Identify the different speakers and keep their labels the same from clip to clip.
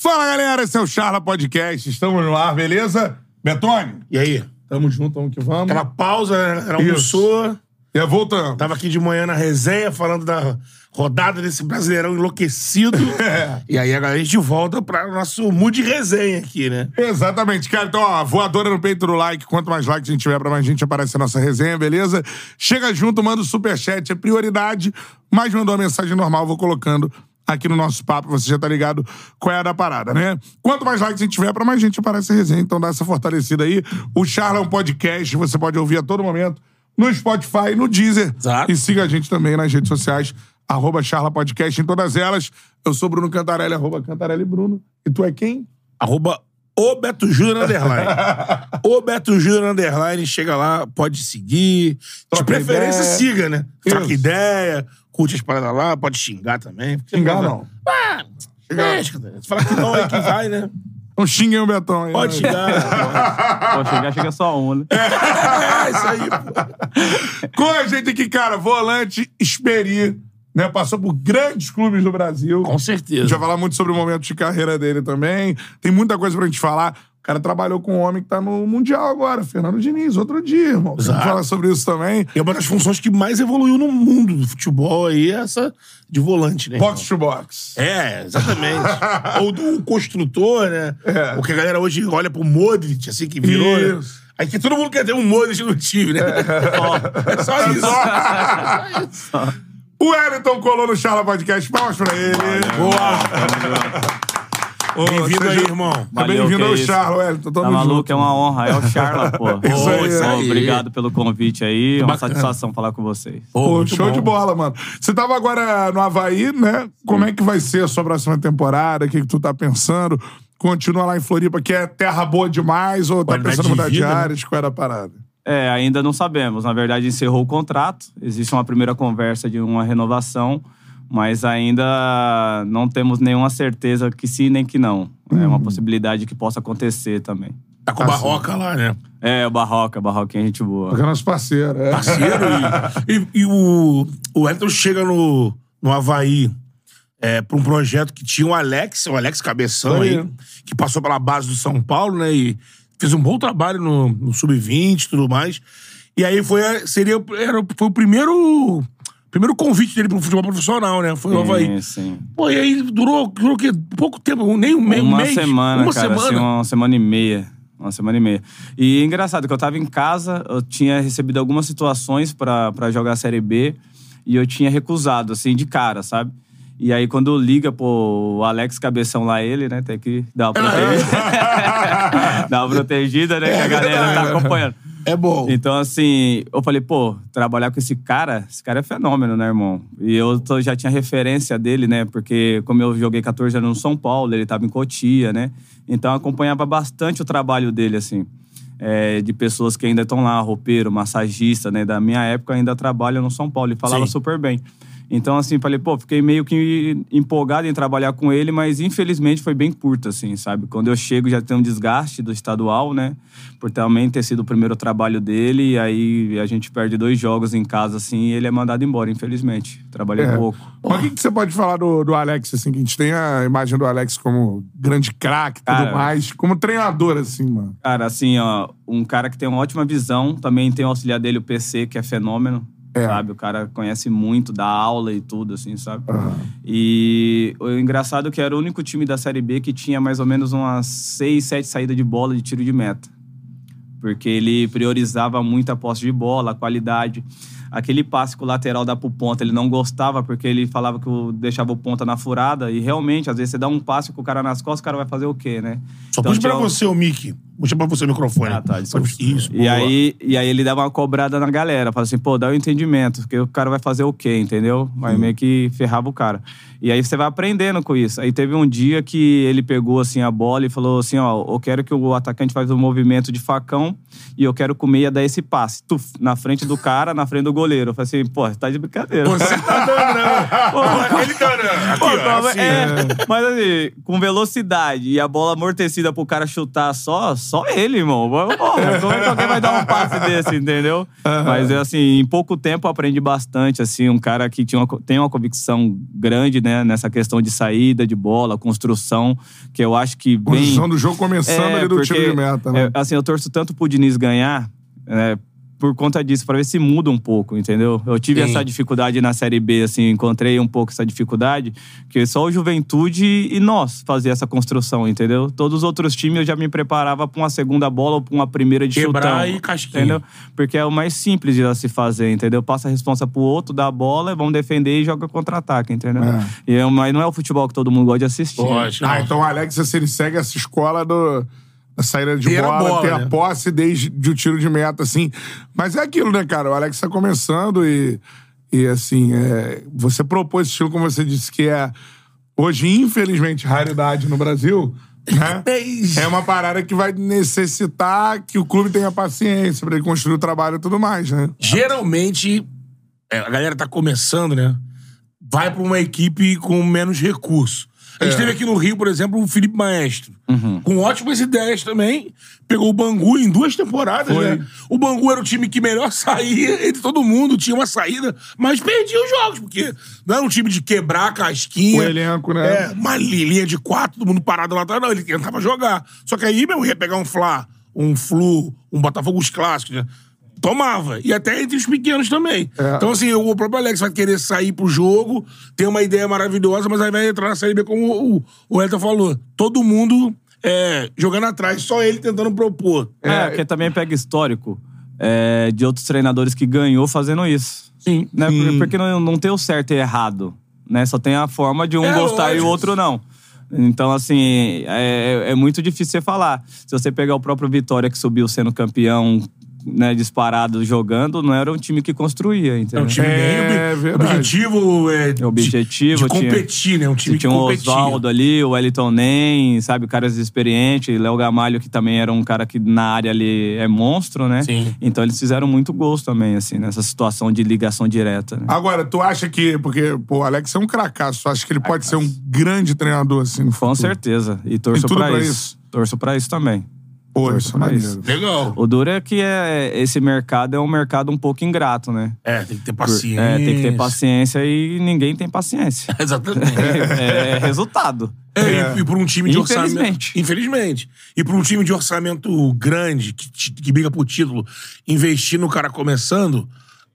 Speaker 1: Fala, galera, esse é o Charla Podcast. Estamos no ar, beleza? Betone,
Speaker 2: E aí?
Speaker 1: tamo junto, vamos que vamos.
Speaker 2: Aquela pausa, né? Era almoçou.
Speaker 1: E voltando.
Speaker 2: Tava aqui de manhã na resenha falando da rodada desse brasileirão enlouquecido.
Speaker 1: É.
Speaker 2: E aí agora a gente volta pra nosso mood de resenha aqui, né?
Speaker 1: Exatamente, cara. Então, ó, voadora no peito do like. Quanto mais likes a gente tiver, pra mais gente aparece a nossa resenha, beleza? Chega junto, manda o superchat, é prioridade. Mas mandou uma mensagem normal, vou colocando aqui no nosso papo, você já tá ligado qual é a da parada, né? Quanto mais likes a gente tiver, pra mais gente aparece a resenha. Então dá essa fortalecida aí. O Charla é um podcast, você pode ouvir a todo momento no Spotify, no Deezer.
Speaker 2: Exato.
Speaker 1: E siga a gente também nas redes sociais, arroba Charla Podcast em todas elas. Eu sou Bruno Cantarelli, arroba Cantarelli Bruno. E tu é quem?
Speaker 2: Arroba o Beto Júnior Underline. o Beto Júnior Underline, chega lá, pode seguir.
Speaker 1: Troca
Speaker 2: de preferência,
Speaker 1: ideia.
Speaker 2: siga, né? Troca
Speaker 1: Isso.
Speaker 2: ideia, curte as paradas lá, pode xingar também.
Speaker 1: Xingar não.
Speaker 2: Ah, é, se falar que não, aí que vai, né?
Speaker 1: Então xinguem o Betão aí.
Speaker 2: Pode
Speaker 1: né?
Speaker 2: xingar.
Speaker 3: Pô, chegar, chega só um, né?
Speaker 2: é, isso aí, pô.
Speaker 1: Com a gente aqui, cara, volante Esperi, né? Passou por grandes clubes do Brasil.
Speaker 2: Com
Speaker 1: A gente
Speaker 2: certeza.
Speaker 1: vai falar muito sobre o momento de carreira dele também. Tem muita coisa pra gente falar. Cara trabalhou com um homem que tá no Mundial agora, Fernando Diniz, outro dia, irmão. Vamos falar sobre isso também.
Speaker 2: E é uma das funções que mais evoluiu no mundo do futebol aí, é essa de volante, né?
Speaker 1: Box to box.
Speaker 2: É, exatamente. Ou do construtor, né?
Speaker 1: É.
Speaker 2: Porque a galera hoje olha pro Modric, assim, que virou, né?
Speaker 1: Isso.
Speaker 2: Aí que todo mundo quer ter um Modric no time, né? É só isso. Só isso.
Speaker 1: O Wellington colou no Charla Podcast. Palmas pra ele. Ô,
Speaker 2: Bem-vindo
Speaker 1: seja-
Speaker 2: aí, irmão.
Speaker 1: Bem-vindo ao
Speaker 3: isso.
Speaker 1: Charla, Wellington. Tamo
Speaker 3: Tá maluco?
Speaker 1: junto.
Speaker 3: É uma honra. É o Charla, pô.
Speaker 1: Isso aí,
Speaker 3: Pô,
Speaker 1: isso
Speaker 2: aí.
Speaker 3: Obrigado pelo convite aí. É uma
Speaker 2: Bacana.
Speaker 3: satisfação falar com vocês.
Speaker 1: Pô,
Speaker 2: muito
Speaker 1: show
Speaker 2: bom.
Speaker 1: de bola, mano. Você tava agora no Havaí, né? Como é que vai ser a sua próxima temporada? O que, que tu tá pensando? Continua lá em Floripa, que é terra boa demais, ou tá
Speaker 2: Qualidade
Speaker 1: pensando em mudar de
Speaker 2: né?
Speaker 1: áreas? Qual era a parada?
Speaker 3: É, ainda não sabemos. Na verdade, encerrou o contrato. Existe uma primeira conversa de uma renovação, mas ainda não temos nenhuma certeza que sim nem que não. É
Speaker 1: Uhum.
Speaker 3: uma possibilidade que possa acontecer também.
Speaker 2: Tá com o Barroca lá, né?
Speaker 3: É, o Barroca, Barroquinha, gente boa.
Speaker 1: Porque é nosso parceiro, é.
Speaker 2: Parceiro. e, e- e o, o Elton chega no, no Havaí é, pra um projeto que tinha o Alex, o Alex Cabeção
Speaker 1: Aí.
Speaker 2: que passou pela base do São Paulo, né? E fez um bom trabalho no, no Sub-20 e tudo mais. E aí foi, seria, era, foi o primeiro, primeiro convite dele pro futebol profissional, né? Foi o Havaí.
Speaker 3: Sim, sim.
Speaker 2: Pô, e aí durou, durou o quê? pouco tempo, nem um meio
Speaker 3: uma
Speaker 2: mês.
Speaker 3: semana,
Speaker 2: uma
Speaker 3: cara,
Speaker 2: semana.
Speaker 3: assim, uma semana e meia. Uma semana e meia. E engraçado que eu tava em casa, eu tinha recebido algumas situações pra pra jogar a Série B e eu tinha recusado, assim, de cara, sabe? E aí, quando liga, pô, o Alex Cabeção lá, ele, né, tem que dar uma protegida. dar uma protegida, né, que a galera tá acompanhando.
Speaker 2: É bom.
Speaker 3: Então, assim, eu falei, pô, trabalhar com esse cara, esse cara é fenômeno, né, irmão? E eu tô- já tinha referência dele, né? Porque como eu joguei 14 anos no São Paulo, ele tava em Cotia, né? Então eu acompanhava bastante o trabalho dele, assim. é, de pessoas que ainda estão lá, roupeiro, massagista, né? Da minha época ainda trabalham no São Paulo e falava
Speaker 2: Sim.
Speaker 3: super bem. Então, assim, falei, pô, fiquei meio que empolgado em trabalhar com ele, mas infelizmente foi bem curto, assim, sabe? Quando eu chego já tem um desgaste do estadual, né? Por também ter sido o primeiro trabalho dele, e aí a gente perde dois jogos em casa, assim, e ele é mandado embora, infelizmente. Trabalhei
Speaker 1: É.
Speaker 3: pouco.
Speaker 1: Mas o que, que você pode falar do, do Alex, assim, que a gente tem a imagem do Alex como grande craque e tudo
Speaker 3: Cara.
Speaker 1: mais, como treinador, assim, mano.
Speaker 3: Cara, assim, ó, um cara que tem uma ótima visão, também tem o auxiliar dele, o PC, que é fenômeno.
Speaker 1: É.
Speaker 3: Sabe? O cara conhece muito, dá aula e tudo, assim, sabe?
Speaker 1: Aham.
Speaker 3: E o engraçado é que era o único time da Série B que tinha mais ou menos umas seis, sete saídas de bola de tiro de meta. Porque ele priorizava muito a posse de bola, a qualidade. Aquele passe com o lateral dá pro ponta, ele não gostava porque ele falava que o- deixava o ponta na furada. E realmente, às vezes você dá um passe com o cara nas costas, o cara vai fazer o quê, né?
Speaker 2: Só
Speaker 3: Então,
Speaker 2: pra você, o Mickey. Puxa pra você o microfone.
Speaker 3: Ah, tá, desculpa.
Speaker 2: Isso,
Speaker 3: E
Speaker 2: boa.
Speaker 3: aí, e aí ele dava uma cobrada na galera. Falava assim, pô, dá o entendimento, porque o cara vai fazer o quê, entendeu? Aí meio que ferrava o cara. E aí você vai aprendendo com isso. Aí teve um dia que ele pegou assim a bola e falou assim, ó, eu quero que o atacante faz um movimento de facão e eu quero comer ia dar esse passe. Tuf, na frente do cara, na frente do goleiro. Eu falei assim, pô, tá de brincadeira.
Speaker 2: Você tá dando, né? Pô, ele tá dando.
Speaker 3: Calma,
Speaker 2: assim,
Speaker 3: é, mas assim, com velocidade e a bola amortecida pro cara chutar só, só ele, irmão. Porra, como é que alguém vai dar um passe desse, entendeu? Mas assim, em pouco tempo eu aprendi bastante, assim, um cara que tinha uma, tem uma convicção grande, né, nessa questão de saída de bola, construção, que eu acho que bem...
Speaker 1: Construção do jogo começando ali do tiro de meta, né?
Speaker 3: é, assim, eu torço tanto pro Diniz ganhar, é, por conta disso, pra ver se muda um pouco, entendeu? Eu tive
Speaker 2: Sim.
Speaker 3: essa dificuldade na Série B, assim, encontrei um pouco essa dificuldade, que só o Juventude e nós fazia essa construção, entendeu? Todos os outros times eu já me preparava pra uma segunda bola ou pra uma primeira de
Speaker 2: Quebrar
Speaker 3: chutão.
Speaker 2: e casquinha.
Speaker 3: Entendeu? Porque é o mais simples de se fazer, entendeu? Passa a responsa pro outro, dá a bola, vamos defender e joga contra-ataque, entendeu?
Speaker 1: É.
Speaker 3: E é, mas não é o futebol que todo mundo gosta de assistir.
Speaker 2: Lógico.
Speaker 1: Ah, então o Alex, assim, ele segue essa escola do, da saída de
Speaker 2: Ter a
Speaker 1: bola,
Speaker 2: bola,
Speaker 1: ter a
Speaker 2: né?
Speaker 1: posse desde de o tiro de meta, assim. Mas é aquilo, né, cara? O Alex tá começando e, e assim, é, você propôs esse estilo, como você disse, que é hoje, infelizmente, raridade no Brasil. Né? É uma parada que vai necessitar que o clube tenha paciência pra ele construir o trabalho e tudo mais, né?
Speaker 2: Geralmente, é, a galera tá começando, né? Vai pra uma equipe com menos recurso. A gente
Speaker 1: É.
Speaker 2: teve aqui no Rio, por exemplo, o Felipe Maestro.
Speaker 3: Uhum.
Speaker 2: Com ótimas ideias também. Pegou o Bangu em duas temporadas,
Speaker 1: Foi.
Speaker 2: né? O Bangu era o time que melhor saía entre todo mundo, tinha uma saída, mas perdia os jogos, porque não era um time de quebrar a casquinha.
Speaker 1: O elenco, né?
Speaker 2: É, uma li- linha de quatro, todo mundo parado lá atrás. Não, ele tentava jogar. Só que aí, meu, ia pegar um Fla, um Flu, um Botafogo os clássicos, né? Tomava. E até entre os pequenos também.
Speaker 1: É.
Speaker 2: Então, assim, o próprio Alex vai querer sair pro jogo, ter uma ideia maravilhosa, mas aí vai entrar na Série B, como o, o Elton falou. Todo mundo é, jogando atrás, só ele tentando propor.
Speaker 3: É, porque também pega histórico é, de outros treinadores que ganhou fazendo isso.
Speaker 2: Sim.
Speaker 3: Né? Por- Porque não, não tem o certo e errado. Né? Só tem a forma de um
Speaker 2: É,
Speaker 3: gostar e
Speaker 2: lógico.
Speaker 3: o outro não. Então, assim, é, é muito difícil você falar. Se você pegar o próprio Vitória, que subiu sendo campeão né, disparado jogando, não era um time que construía,
Speaker 2: É
Speaker 3: entendeu?
Speaker 2: um time
Speaker 1: É,
Speaker 2: bem objetivo, é, de-
Speaker 3: objetivo,
Speaker 2: de,
Speaker 3: tinha-
Speaker 2: competir, né? Um time
Speaker 3: tinha
Speaker 2: que
Speaker 3: o
Speaker 2: competia.
Speaker 3: Oswaldo ali, o Wellington Nem, sabe, caras experientes, Léo Gamalho, que também era um cara que na área ali é monstro, né?
Speaker 2: Sim.
Speaker 3: Então eles fizeram muito gols também, assim, nessa situação de ligação direta. Né?
Speaker 1: Agora, tu acha que. Porque, pô, o Alex é um cracaço. Tu acha que ele pode ser um grande treinador, assim, no
Speaker 3: Com
Speaker 1: futuro?
Speaker 3: certeza. E torço
Speaker 1: tudo
Speaker 3: pra
Speaker 1: pra
Speaker 3: isso.
Speaker 1: isso.
Speaker 3: Torço pra isso também.
Speaker 1: Pô, isso é maneiro.
Speaker 2: Legal.
Speaker 3: O duro é que é, esse mercado é um mercado um pouco ingrato, né?
Speaker 2: É, tem que ter paciência.
Speaker 3: É, tem que ter paciência e ninguém tem paciência.
Speaker 2: Exatamente.
Speaker 3: é, é resultado.
Speaker 2: É, E, e por um time de orçamento.
Speaker 3: Infelizmente.
Speaker 2: Infelizmente. E por um time de orçamento grande, que, que briga por título, investir no cara começando,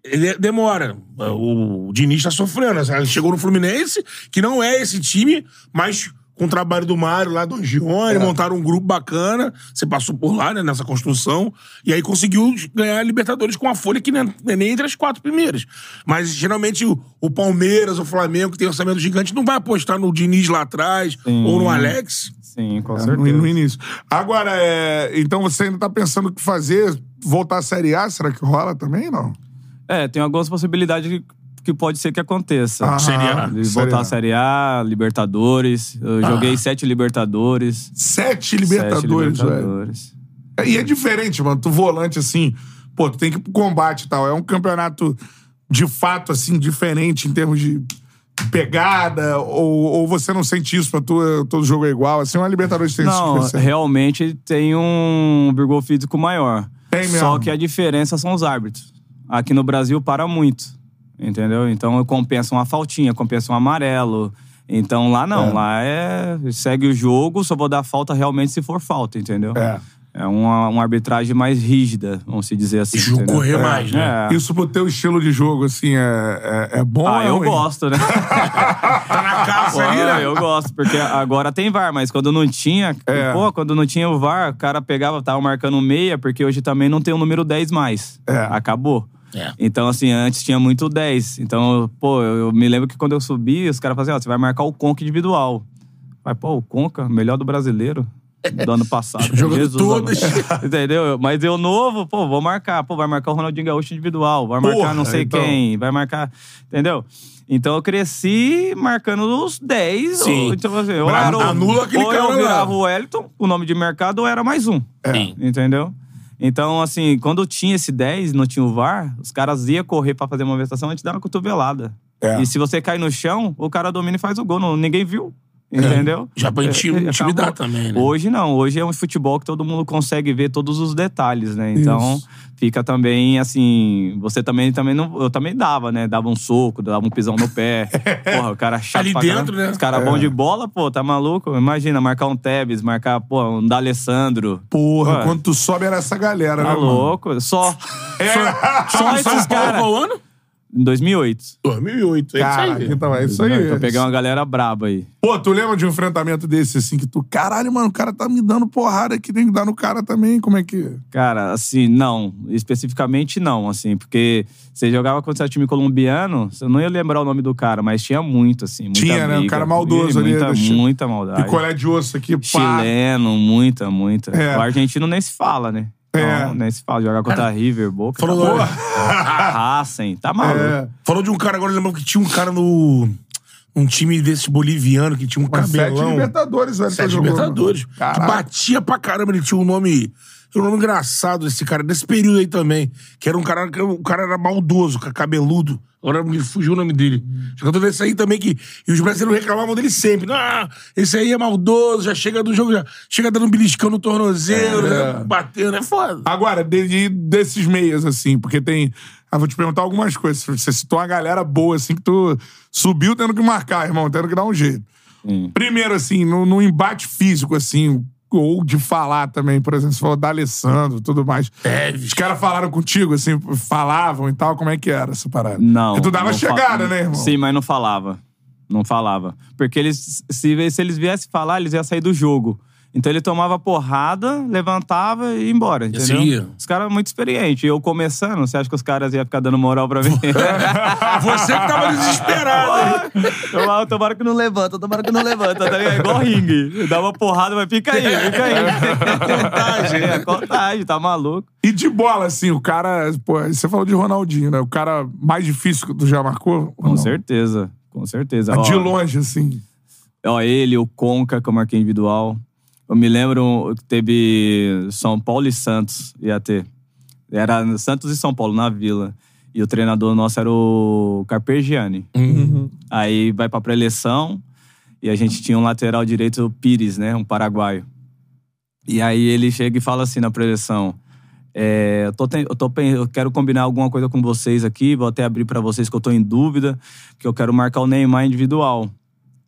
Speaker 2: ele demora. O, Diniz tá sofrendo. Ele Chegou no Fluminense, que não é esse time, mas com o trabalho do Mário lá do Gione, montaram um grupo bacana. Você passou por lá, né, nessa construção. E aí conseguiu ganhar a Libertadores com a folha que nem, nem entre as quatro primeiras. Mas geralmente o, o Palmeiras, o Flamengo, que tem orçamento gigante, não vai apostar no Diniz lá atrás
Speaker 3: Sim.
Speaker 2: ou no Alex.
Speaker 3: Sim, com
Speaker 1: É, no,
Speaker 3: certeza.
Speaker 1: no início. Agora, é, então você ainda tá pensando o que fazer? Voltar à Série A? Será que rola também, não?
Speaker 3: É, tem algumas possibilidades que, pode ser que aconteça.
Speaker 1: Aham,
Speaker 2: Série A.
Speaker 3: Voltar à Série A, Libertadores. Eu joguei sete Libertadores.
Speaker 1: Sete Libertadores,
Speaker 3: sete
Speaker 1: velho.
Speaker 3: Libertadores.
Speaker 1: E é diferente, mano. Tu volante, assim, pô, tu tem que ir pro combate e tal. É um campeonato, de fato, assim, diferente em termos de pegada, ou, ou você não sente isso pra tu, todo jogo é igual? Assim, uma Libertadores tem
Speaker 3: Não,
Speaker 1: isso
Speaker 3: realmente tem um vigor físico maior.
Speaker 1: Tem mesmo.
Speaker 3: Só que a diferença são os árbitros. Aqui no Brasil para muito. Entendeu? Então compensa uma faltinha, compensa um amarelo. Então lá não,
Speaker 1: É.
Speaker 3: lá é. Segue o jogo, só vou dar falta realmente se for falta, entendeu?
Speaker 1: É.
Speaker 3: É uma, uma arbitragem mais rígida, vamos se dizer assim.
Speaker 2: Deixa correr mais, né?
Speaker 3: É.
Speaker 1: Isso pro teu estilo de jogo, assim, é, é, é bom
Speaker 3: Ah,
Speaker 1: é
Speaker 3: eu
Speaker 1: ruim?
Speaker 3: gosto, né?
Speaker 2: Tá na casa
Speaker 3: Ah,
Speaker 2: né?
Speaker 3: eu gosto, porque agora tem VAR, mas quando não tinha,
Speaker 1: É.
Speaker 3: pô, quando não tinha o VAR, o cara pegava, tava marcando meia, porque hoje também não tem o número 10 mais.
Speaker 1: É.
Speaker 3: Acabou.
Speaker 2: É.
Speaker 3: Então, assim, antes tinha muito 10. Então, pô, eu, eu me lembro que quando eu subi, os caras falavam assim, ó, você vai marcar o Conca individual. Vai, pô, o Conca, melhor do brasileiro. do ano passado.
Speaker 2: Jogando
Speaker 3: amado. Entendeu? Mas eu novo, pô, vou marcar. Pô, vai marcar o Ronaldinho Gaúcho individual, vai marcar
Speaker 1: Porra,
Speaker 3: não sei
Speaker 1: então.
Speaker 3: quem, vai marcar. Entendeu? Então eu cresci marcando os 10.
Speaker 2: Sim.
Speaker 3: Ou, então, assim, ou, era o-
Speaker 2: anula aquele
Speaker 3: ou
Speaker 2: cara
Speaker 3: eu
Speaker 2: lá.
Speaker 3: virava o Wellington, o nome de mercado, ou era mais um.
Speaker 2: Sim.
Speaker 3: Entendeu? Então, assim, quando tinha esse 10 não tinha o VAR, os caras iam correr pra fazer uma movimentação antes de dar uma cotovelada.
Speaker 1: É.
Speaker 3: E se você cai no chão, o cara domina e faz o gol. Não, ninguém viu. Entendeu?
Speaker 2: Já pra
Speaker 3: É, é,
Speaker 2: intimidar
Speaker 3: acabou.
Speaker 2: também, né?
Speaker 3: Hoje não. Hoje é um futebol que todo mundo consegue ver todos os detalhes, né? Então,
Speaker 1: Isso.
Speaker 3: fica também, assim... Você também, também não... Eu também dava, né? Dava um soco, dava um pisão no pé. Porra, o cara chato
Speaker 2: Ali
Speaker 3: pra
Speaker 2: dentro,
Speaker 3: caramba.
Speaker 2: né?
Speaker 3: Os caras
Speaker 1: É.
Speaker 3: bons de bola, pô, tá maluco? Imagina, marcar um Tevez, marcar, pô, um D'Alessandro.
Speaker 1: Porra,
Speaker 3: Ué.
Speaker 1: quando tu sobe era essa galera,
Speaker 3: Tá
Speaker 1: né, mano?
Speaker 3: louco? Só, só
Speaker 2: São
Speaker 3: esses
Speaker 2: Paulo
Speaker 3: caras. Em 2008.
Speaker 2: 2008. É isso
Speaker 1: Cara,
Speaker 2: aí.
Speaker 1: então é isso aí.
Speaker 3: Eu peguei uma galera braba aí.
Speaker 1: Pô, tu lembra de um enfrentamento desse, assim, que tu... Caralho, mano, o cara tá me dando porrada aqui, tem que dar no cara também, como é que...
Speaker 3: Cara, assim, não. Especificamente não, assim. Porque você jogava contra o time colombiano, você não ia lembrar o nome do cara, mas tinha muito, assim. Muita
Speaker 1: Tinha, né? Um
Speaker 3: briga.
Speaker 1: cara maldoso ali,
Speaker 3: Muita, muita maldade.
Speaker 1: Picolé de osso aqui, pá.
Speaker 3: Chileno, muita, muita.
Speaker 1: É.
Speaker 3: O argentino nem se fala, né?
Speaker 1: É.
Speaker 3: Não, nem se fala. Jogar contra River, Boca.
Speaker 2: Falou,
Speaker 3: tá Racing, tá maluco.
Speaker 1: É.
Speaker 2: falou de um cara agora, eu lembro que tinha um cara no. Um time desse boliviano que tinha um
Speaker 1: Mas sete
Speaker 2: cabelão.
Speaker 1: Libertadores, velho.
Speaker 2: Sete Libertadores. Que batia pra caramba. Ele tinha um nome. Tinha um nome engraçado esse cara, desse período aí também. Que era um cara. que O cara era maldoso, ca- cabeludo. Agora me fugiu o nome dele. Jogador desse aí também que. E os brasileiros reclamavam dele sempre. Ah, esse aí é maldoso, já chega do jogo, já chega dando um beliscão no tornozelo,
Speaker 1: É.
Speaker 2: já batendo. É foda.
Speaker 1: Agora, de, de- desses meias, assim, porque tem. Ah, vou te perguntar algumas coisas. Você citou uma galera boa, assim, que tu subiu tendo que marcar, irmão, tendo que dar um jeito.
Speaker 3: Sim.
Speaker 1: Primeiro, assim, no, no embate físico, assim, ou de falar também, por exemplo, você falou da Alessandro e tudo mais.
Speaker 2: Tevez.
Speaker 1: Os caras falaram contigo, assim, falavam e tal, como é que era essa parada?
Speaker 3: Não.
Speaker 1: Porque tu dava chegada, né, irmão?
Speaker 3: Sim, mas não falava. Não falava. Porque eles, se, se eles viessem falar, eles iam sair do jogo. Então ele tomava porrada, levantava e ia embora, entendeu? Os caras muito experientes. Eu começando, você acha que os caras iam ficar dando moral pra mim?
Speaker 2: Você que tava desesperado.
Speaker 3: Tomara, tomara que não levanta, tomara que não levanta, tá ligado? Igual ringue. Dá uma porrada, mas fica aí, fica aí. contagem, é, contagem, tá maluco.
Speaker 1: E de bola, assim, o cara. Pô, você falou de Ronaldinho, né? O cara mais difícil que tu já marcou? ou
Speaker 3: Com certeza, com certeza.
Speaker 1: De
Speaker 3: Ó,
Speaker 1: longe, assim.
Speaker 3: Ó, ele, o Conca, que eu marquei individual. Eu me lembro que teve São Paulo e Santos, ia ter. Era Santos e São Paulo, na Vila. E o treinador nosso era o Carpegiani. Aí vai pra pré-eleição e a gente tinha um lateral direito, o Pires, né? Um paraguaio. E aí ele chega e fala assim na pré-eleição: é, eu, tô eu, tô eu quero combinar alguma coisa com vocês aqui, vou até abrir pra vocês que eu tô em dúvida, que eu quero marcar o Neymar individual.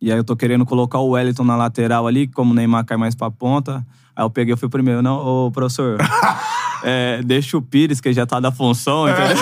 Speaker 3: E aí eu tô querendo colocar o Wellington na lateral ali, como o Neymar cai mais pra ponta. Aí eu peguei, eu fui primeiro. Não, ô professor, é, deixa o Pires, que já tá da função, entendeu?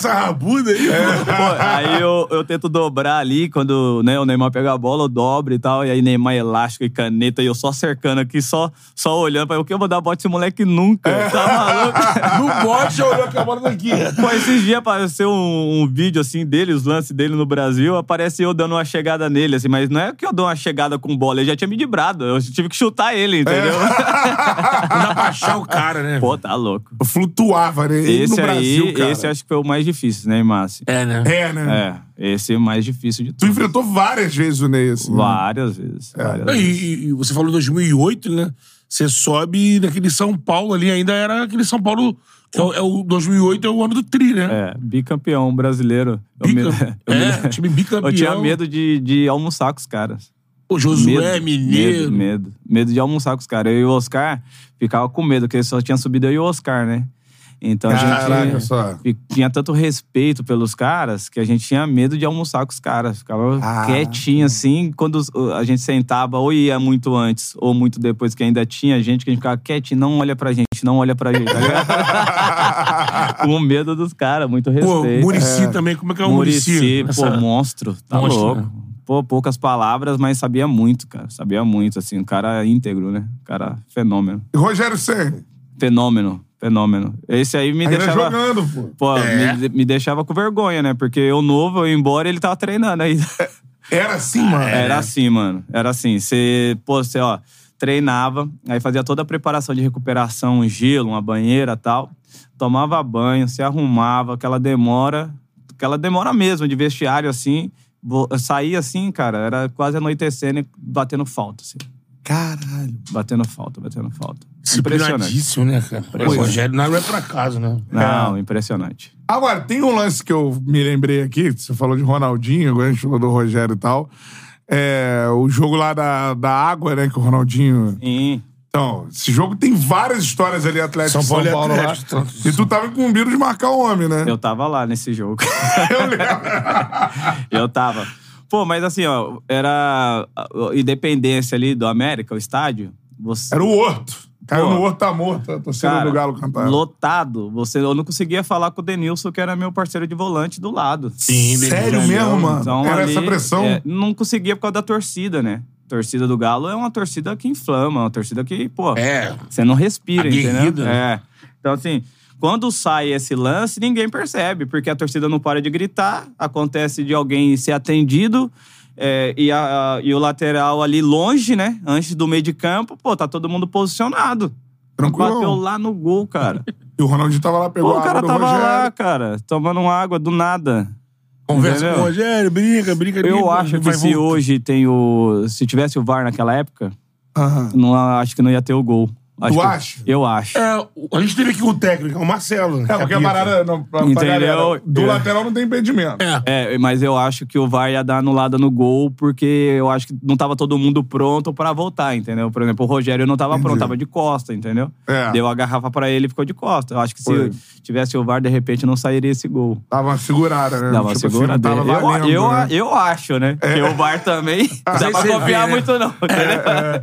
Speaker 2: Essa rabuda aí.
Speaker 3: Pô, aí eu, eu tento dobrar ali, quando né, o Neymar pega a bola, eu dobro e tal. E aí Neymar elástico e caneta, e eu só cercando aqui, só, só olhando. Falei, o que eu vou dar bote esse moleque nunca? Tá maluco?
Speaker 2: No bote, olhou que a bola daqui.
Speaker 3: Pô, esses dias apareceu um, um vídeo assim dele, os lances dele no Brasil, aparece eu dando uma chegada nele, assim, mas não é que eu dou uma chegada com bola, ele já tinha me dibrado. Eu tive que chutar ele, entendeu?
Speaker 2: Não dá pra achar o cara, né?
Speaker 3: Pô, tá louco.
Speaker 1: Flutuava, né?
Speaker 3: Esse
Speaker 1: no Brasil,
Speaker 3: aí, esse acho que foi o mais difícil, né, Márcio?
Speaker 2: É, né?
Speaker 1: É, né?
Speaker 3: É, esse é o mais difícil de
Speaker 1: Tu
Speaker 3: tudo.
Speaker 1: enfrentou várias vezes o Ney, assim. né?
Speaker 3: Várias vezes. várias
Speaker 2: E,
Speaker 3: vezes.
Speaker 2: e- e você falou 2008, né? Você sobe naquele São Paulo ali, ainda era aquele São Paulo. É o, é o 2008 é o ano do Tri, né?
Speaker 3: É, bicampeão brasileiro. Eu, me-
Speaker 2: Bicam-
Speaker 3: me-
Speaker 2: é, time bicampeão.
Speaker 3: eu tinha medo de, de almoçar com os caras.
Speaker 2: O Josué, Mineiro.
Speaker 3: Medo, medo. Medo de almoçar com os caras. Eu e o Oscar ficava com medo, porque só tinha subido eu e o Oscar, né? Então a
Speaker 1: Caraca,
Speaker 3: gente
Speaker 1: só.
Speaker 3: tinha tanto respeito pelos caras que a gente tinha medo de almoçar com os caras. Ficava
Speaker 1: Ah.
Speaker 3: quietinho assim, quando a gente sentava, ou ia muito antes, ou muito depois, que ainda tinha gente que a gente ficava quietinho, não olha pra gente, não olha pra gente. Tá com medo dos caras, muito
Speaker 2: Pô,
Speaker 3: respeito.
Speaker 2: Murici também. Como é que é o
Speaker 3: Murici,
Speaker 2: Murici?
Speaker 3: pô,
Speaker 2: Essa-
Speaker 3: monstro. Tá
Speaker 2: Monstro,
Speaker 3: louco.
Speaker 2: né?
Speaker 3: Pô, poucas palavras, mas sabia muito, cara. Sabia muito, assim. Um cara íntegro, né? Um cara fenômeno.
Speaker 1: E Rogério Senna.
Speaker 3: Fenômeno. Fenômeno. Esse aí me
Speaker 1: Ainda
Speaker 3: deixava...
Speaker 1: jogando, pô.
Speaker 3: Pô,
Speaker 2: É.
Speaker 3: me, me deixava com vergonha, né? Porque eu novo, eu ia embora e ele tava treinando aí.
Speaker 1: Era assim, mano.
Speaker 3: Era assim, mano. Era assim. Você, pô, você, ó, treinava, aí fazia toda a preparação de recuperação, um gelo, uma banheira tal. Tomava banho, se arrumava, aquela demora, aquela demora mesmo de vestiário assim. Saía assim, cara, era quase anoitecendo e batendo falta, assim.
Speaker 1: Caralho.
Speaker 3: Batendo falta, batendo falta. Impressionante.
Speaker 2: Né, cara? O Rogério não é pra casa, né?
Speaker 3: Não, impressionante.
Speaker 1: Agora, tem um lance que eu me lembrei aqui, você falou de Ronaldinho, agora a gente falou do Rogério e tal. É, o jogo lá da, da água, né, que o Ronaldinho...
Speaker 3: Sim.
Speaker 1: Então, esse jogo tem várias histórias ali, Atlético
Speaker 2: São
Speaker 1: São
Speaker 2: Paulo
Speaker 1: Paulo,
Speaker 2: e
Speaker 1: lá.
Speaker 2: Atlético, tanto-
Speaker 1: E tu tava incumbido de marcar o homem, né?
Speaker 3: Eu tava lá nesse jogo.
Speaker 1: Eu lembro.
Speaker 3: Eu tava. Pô, mas assim, ó, era independência ali do América, o estádio. Você,
Speaker 1: Era o Horto. Caiu
Speaker 3: Pô.
Speaker 1: no Horto, tá morto. A torcida
Speaker 3: cara,
Speaker 1: do Galo cantando.
Speaker 3: lotado. Você, eu não conseguia falar com o Denilson, que era meu parceiro de volante do lado.
Speaker 2: Sim,
Speaker 1: Sério mesmo, mano?
Speaker 3: Então,
Speaker 1: Era
Speaker 3: ali,
Speaker 1: essa pressão?
Speaker 3: é, não conseguia por causa da torcida, né? A torcida do Galo é uma torcida que inflama, uma torcida que, pô,
Speaker 2: É.
Speaker 3: você não respira,
Speaker 2: Aguerrida,
Speaker 3: entendeu?
Speaker 2: né?
Speaker 3: É. Então, assim, quando sai esse lance, ninguém percebe, porque a torcida não para de gritar, acontece de alguém ser atendido. é, e, a- a- e o lateral ali longe, né? Antes do meio de campo, pô, tá todo mundo posicionado.
Speaker 1: Tranquilão.
Speaker 3: Bateu lá no gol, cara.
Speaker 1: E o Ronaldinho tava lá, pegou
Speaker 3: Pô, o
Speaker 1: a
Speaker 3: cara
Speaker 1: água
Speaker 3: tava
Speaker 1: Rogério.
Speaker 3: lá, cara, tomando água do nada.
Speaker 2: Conversa
Speaker 3: Entendeu?
Speaker 2: com o Rogério, brinca, brinca.
Speaker 3: Eu
Speaker 2: brinca,
Speaker 3: acho que se
Speaker 2: voltar.
Speaker 3: hoje tem o. Se tivesse o VAR naquela época,
Speaker 1: Aham.
Speaker 3: não, acho que não ia ter o gol. Acho
Speaker 1: Tu
Speaker 3: que-
Speaker 1: acha?
Speaker 3: Eu acho.
Speaker 2: É, a gente teve aqui com o técnico, o Marcelo.
Speaker 1: É, porque a parada... Não, pra, pra galera, do
Speaker 3: É.
Speaker 1: lateral não tem impedimento.
Speaker 2: É.
Speaker 3: É, mas eu acho que o VAR ia dar anulada no gol, porque eu acho que não tava todo mundo pronto pra voltar, entendeu? Por exemplo, o Rogério não tava pronto, tava de costa, entendeu?
Speaker 1: É.
Speaker 3: Deu a garrafa pra ele e ficou de costa. Eu acho que se
Speaker 1: Foi.
Speaker 3: tivesse o VAR, de repente não sairia esse gol.
Speaker 1: Tava uma segurada, né?
Speaker 3: Dava
Speaker 1: Tipo assim,
Speaker 3: segurada.
Speaker 1: não tava
Speaker 3: eu,
Speaker 1: valendo,
Speaker 3: eu,
Speaker 1: né?
Speaker 3: eu acho, né? Porque o VAR também não dá pra confiar
Speaker 2: né?
Speaker 3: muito, não. Entendeu?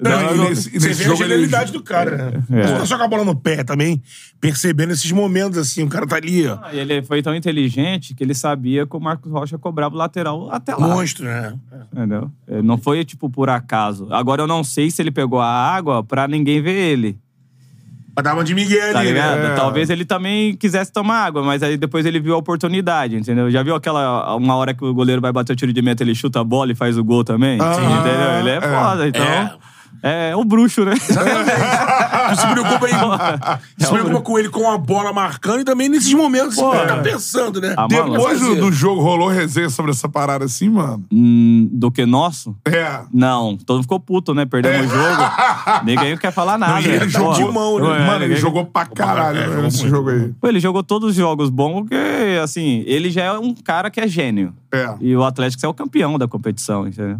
Speaker 1: Não,
Speaker 3: Não,
Speaker 1: e
Speaker 3: não-
Speaker 1: nesse,
Speaker 2: Você
Speaker 1: nesse
Speaker 2: vê a
Speaker 1: jogo ele...
Speaker 2: genialidade do cara, né?
Speaker 3: É.
Speaker 2: Não tá só com a bola no pé também, percebendo esses momentos assim, o cara tá ali, ó.
Speaker 3: Ah, e ele foi tão inteligente que ele sabia que o Marcos Rocha cobrava o lateral até lá.
Speaker 2: Monstro, né?
Speaker 3: Entendeu? É, Não foi, tipo, por acaso. Agora eu não sei se ele pegou a água pra ninguém ver ele.
Speaker 2: Pra dar uma de Miguel
Speaker 3: Tá
Speaker 2: ali,
Speaker 3: ligado?
Speaker 2: né?
Speaker 3: Talvez ele também quisesse tomar água, mas aí depois ele viu a oportunidade, entendeu? Já viu aquela uma hora que o goleiro vai bater o tiro de meta, ele chuta a bola e faz o gol também?
Speaker 1: Ah,
Speaker 3: entendeu? Ele é,
Speaker 1: é.
Speaker 3: foda, então. É, o bruxo, né?
Speaker 2: Tu se preocupa aí.
Speaker 3: É
Speaker 2: se preocupa com ele com a bola marcando e também nesses momentos
Speaker 3: Pô.
Speaker 2: você fica pensando, né?
Speaker 3: Ah,
Speaker 1: Depois do, do jogo rolou resenha sobre essa parada assim, mano?
Speaker 3: Hum, do que nosso?
Speaker 1: É.
Speaker 3: Não, todo mundo ficou puto, né? Perdemos o jogo. Ninguém quer falar nada.
Speaker 2: Não, e ele
Speaker 3: né?
Speaker 2: jogou de mão, né?
Speaker 3: é,
Speaker 1: Mano, ele
Speaker 3: ninguém-
Speaker 1: jogou pra caralho
Speaker 2: É,
Speaker 1: né,
Speaker 2: jogou
Speaker 1: jogo aí.
Speaker 3: Pô, ele jogou todos os jogos bons porque, assim, ele já é um cara que é gênio.
Speaker 1: É.
Speaker 3: E o Atlético é o campeão da competição, entendeu?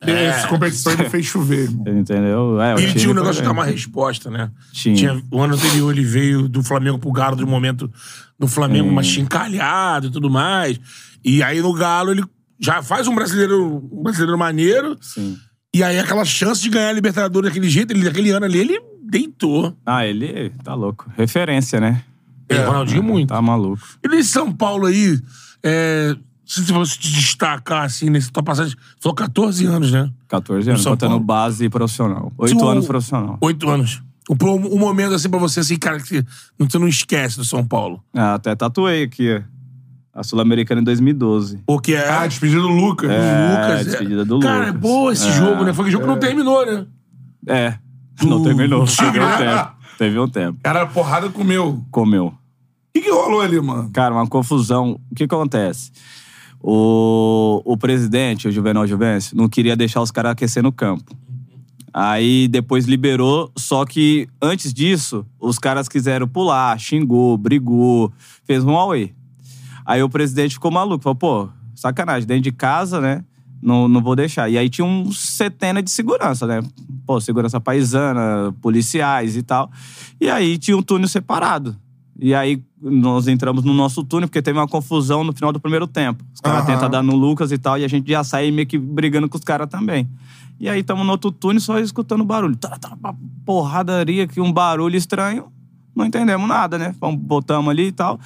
Speaker 1: Essa competição ele fez chover, irmão.
Speaker 3: Entendeu? É,
Speaker 2: Ele tinha um negócio de dar uma resposta, né?
Speaker 3: Tinha.
Speaker 2: o ano anterior ele veio do Flamengo pro Galo de um momento no Flamengo mais chincalhado e tudo mais. E aí no Galo ele já faz um brasileiro, um brasileiro maneiro.
Speaker 3: Sim.
Speaker 2: E aí aquela chance de ganhar a Libertadores daquele jeito, ele daquele ano ali, ele deitou.
Speaker 3: Ah, ele tá louco. Referência, né?
Speaker 2: É, o Ronaldinho muito.
Speaker 3: Tá maluco.
Speaker 2: E nesse São Paulo aí, é, se você fosse te destacar assim, nesse tua passagem, falou 14 anos, né?
Speaker 3: 14 anos,
Speaker 2: São
Speaker 3: contando
Speaker 2: Paulo.
Speaker 3: base profissional. Oito anos profissional.
Speaker 2: Oito anos. Um, um momento assim pra você, assim, cara, que você não, esquece do São Paulo.
Speaker 3: Ah, até tatuei aqui, ó. A Sul-Americana em 2012.
Speaker 2: Porque é.
Speaker 1: Ah, despedido do Lucas.
Speaker 3: É,
Speaker 2: Lucas.
Speaker 3: despedida do
Speaker 2: Cara, é
Speaker 3: Lucas.
Speaker 2: boa esse
Speaker 3: É.
Speaker 2: jogo, né? Foi que o jogo não terminou, né?
Speaker 3: É. Não terminou. Teve um tempo. Teve um tempo.
Speaker 1: Cara, porrada comeu. O
Speaker 3: Comeu.
Speaker 1: que, que rolou ali, mano?
Speaker 3: Cara, uma confusão. O que acontece? O, o presidente, o Juvenal Juvencio, não queria deixar os caras aquecer no campo. Aí depois liberou, só que antes disso, os caras quiseram pular, xingou, brigou, fez um away. Aí o presidente ficou maluco, falou, pô, sacanagem, dentro de casa, né? Não, não vou deixar. E aí tinha um centena de segurança, né? Pô, segurança paisana, policiais e tal. E aí tinha um túnel separado. E aí nós entramos no nosso túnel, porque teve uma confusão no final do primeiro tempo. Os caras
Speaker 1: Aham.
Speaker 3: tentam dar no Lucas e tal, e a gente já sai meio que brigando com os caras também. E aí estamos no outro túnel só escutando barulho. Tá, tá, uma porradaria aqui, um barulho estranho. Não entendemos nada, né? Botamos ali e tal.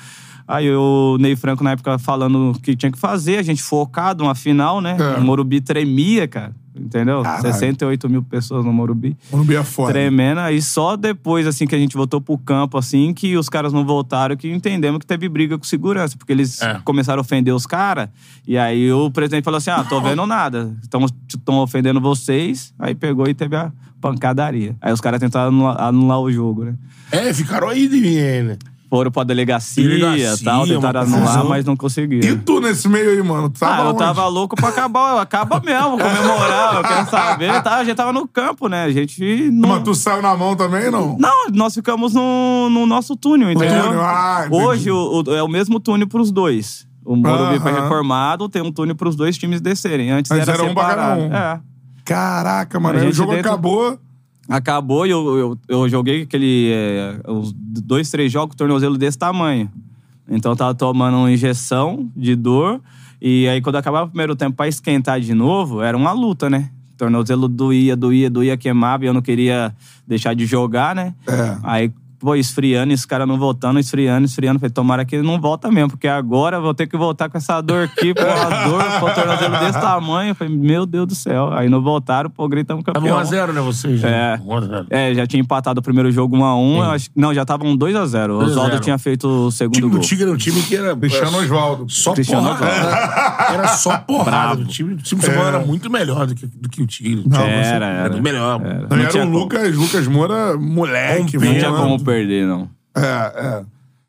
Speaker 3: Aí o Ney Franco, na época, falando o que tinha que fazer, a gente focado, uma final, né?
Speaker 1: É.
Speaker 3: O Morumbi tremia, cara. Entendeu?
Speaker 1: Caralho.
Speaker 3: 68 mil pessoas no Morumbi.
Speaker 1: Morumbi é foda.
Speaker 3: Tremendo. Aí só depois, assim, que a gente voltou pro campo, assim, que os caras não voltaram, que entendemos que teve briga com segurança. Porque eles
Speaker 2: É.
Speaker 3: começaram a ofender os caras. E aí o presidente falou assim: ah, tô vendo nada. Estão ofendendo vocês. Aí pegou e teve a pancadaria. Aí os caras tentaram anular, anular o jogo, né?
Speaker 2: É, ficaram aí, né?
Speaker 3: Foram pra delegacia
Speaker 2: Delegacia,
Speaker 3: e tal, tentaram anular, mas não
Speaker 1: E
Speaker 3: conseguiram.
Speaker 1: tu nesse meio aí, mano? Tu tava
Speaker 3: Ah, eu
Speaker 1: onde?
Speaker 3: tava louco pra acabar, acaba mesmo, comemorar, eu quero saber. Tá? A gente tava no campo, né? A gente não.
Speaker 1: Mas tu saiu na mão também, não?
Speaker 3: Não, nós ficamos no, no nosso túnel, entendeu?
Speaker 1: túnel, ah.
Speaker 3: Hoje o- o- é o mesmo túnel pros dois. O Morumbi foi reformado, tem um túnel pros dois times descerem. Antes
Speaker 1: Antes
Speaker 3: era,
Speaker 1: era um
Speaker 3: separado.
Speaker 1: um.
Speaker 3: É.
Speaker 1: Caraca, mano. O jogo
Speaker 3: dentro-
Speaker 1: acabou.
Speaker 3: Acabou e eu, eu, eu joguei aquele. é, os dois, três jogos, tornozelo desse tamanho. Então eu tava tomando uma injeção de dor. E aí, quando acabava o primeiro tempo pra esquentar de novo, era uma luta, né? Tornozelo doía, doía, doía, queimava e eu não queria deixar de jogar, né?
Speaker 1: É.
Speaker 3: Aí, pô, esfriando, esse cara não voltando, esfriando, esfriando. Falei, tomara que ele não volta mesmo, porque agora eu vou ter que voltar com essa dor aqui, pô, uma dor, pô, tornozelo desse tamanho. Eu falei, meu Deus do céu. Aí não voltaram, pô, gritamos
Speaker 2: Tava
Speaker 3: campeão.
Speaker 2: 1x0, né, vocês?
Speaker 3: É.
Speaker 2: 1x0.
Speaker 3: É, já tinha empatado o primeiro jogo 1x1. eu acho- Não, já tava um 2x0. O
Speaker 2: 2 a 0.
Speaker 3: Oswaldo tinha feito o
Speaker 2: O
Speaker 3: segundo
Speaker 2: time do
Speaker 3: gol.
Speaker 2: Tigre era um time que era.
Speaker 1: Cristiano Osvaldo.
Speaker 2: Só
Speaker 3: Cristiano
Speaker 2: porrada. Era, era só porrada. O time, o time do
Speaker 1: É.
Speaker 2: era muito melhor do que, do que o Tigre.
Speaker 1: Não,
Speaker 3: Era,
Speaker 2: Era
Speaker 3: era.
Speaker 2: melhor.
Speaker 1: Não era
Speaker 3: tinha
Speaker 1: o. Lucas, Lucas Moura, moleque,
Speaker 2: Não
Speaker 3: tinha como perder, não.
Speaker 1: É, é.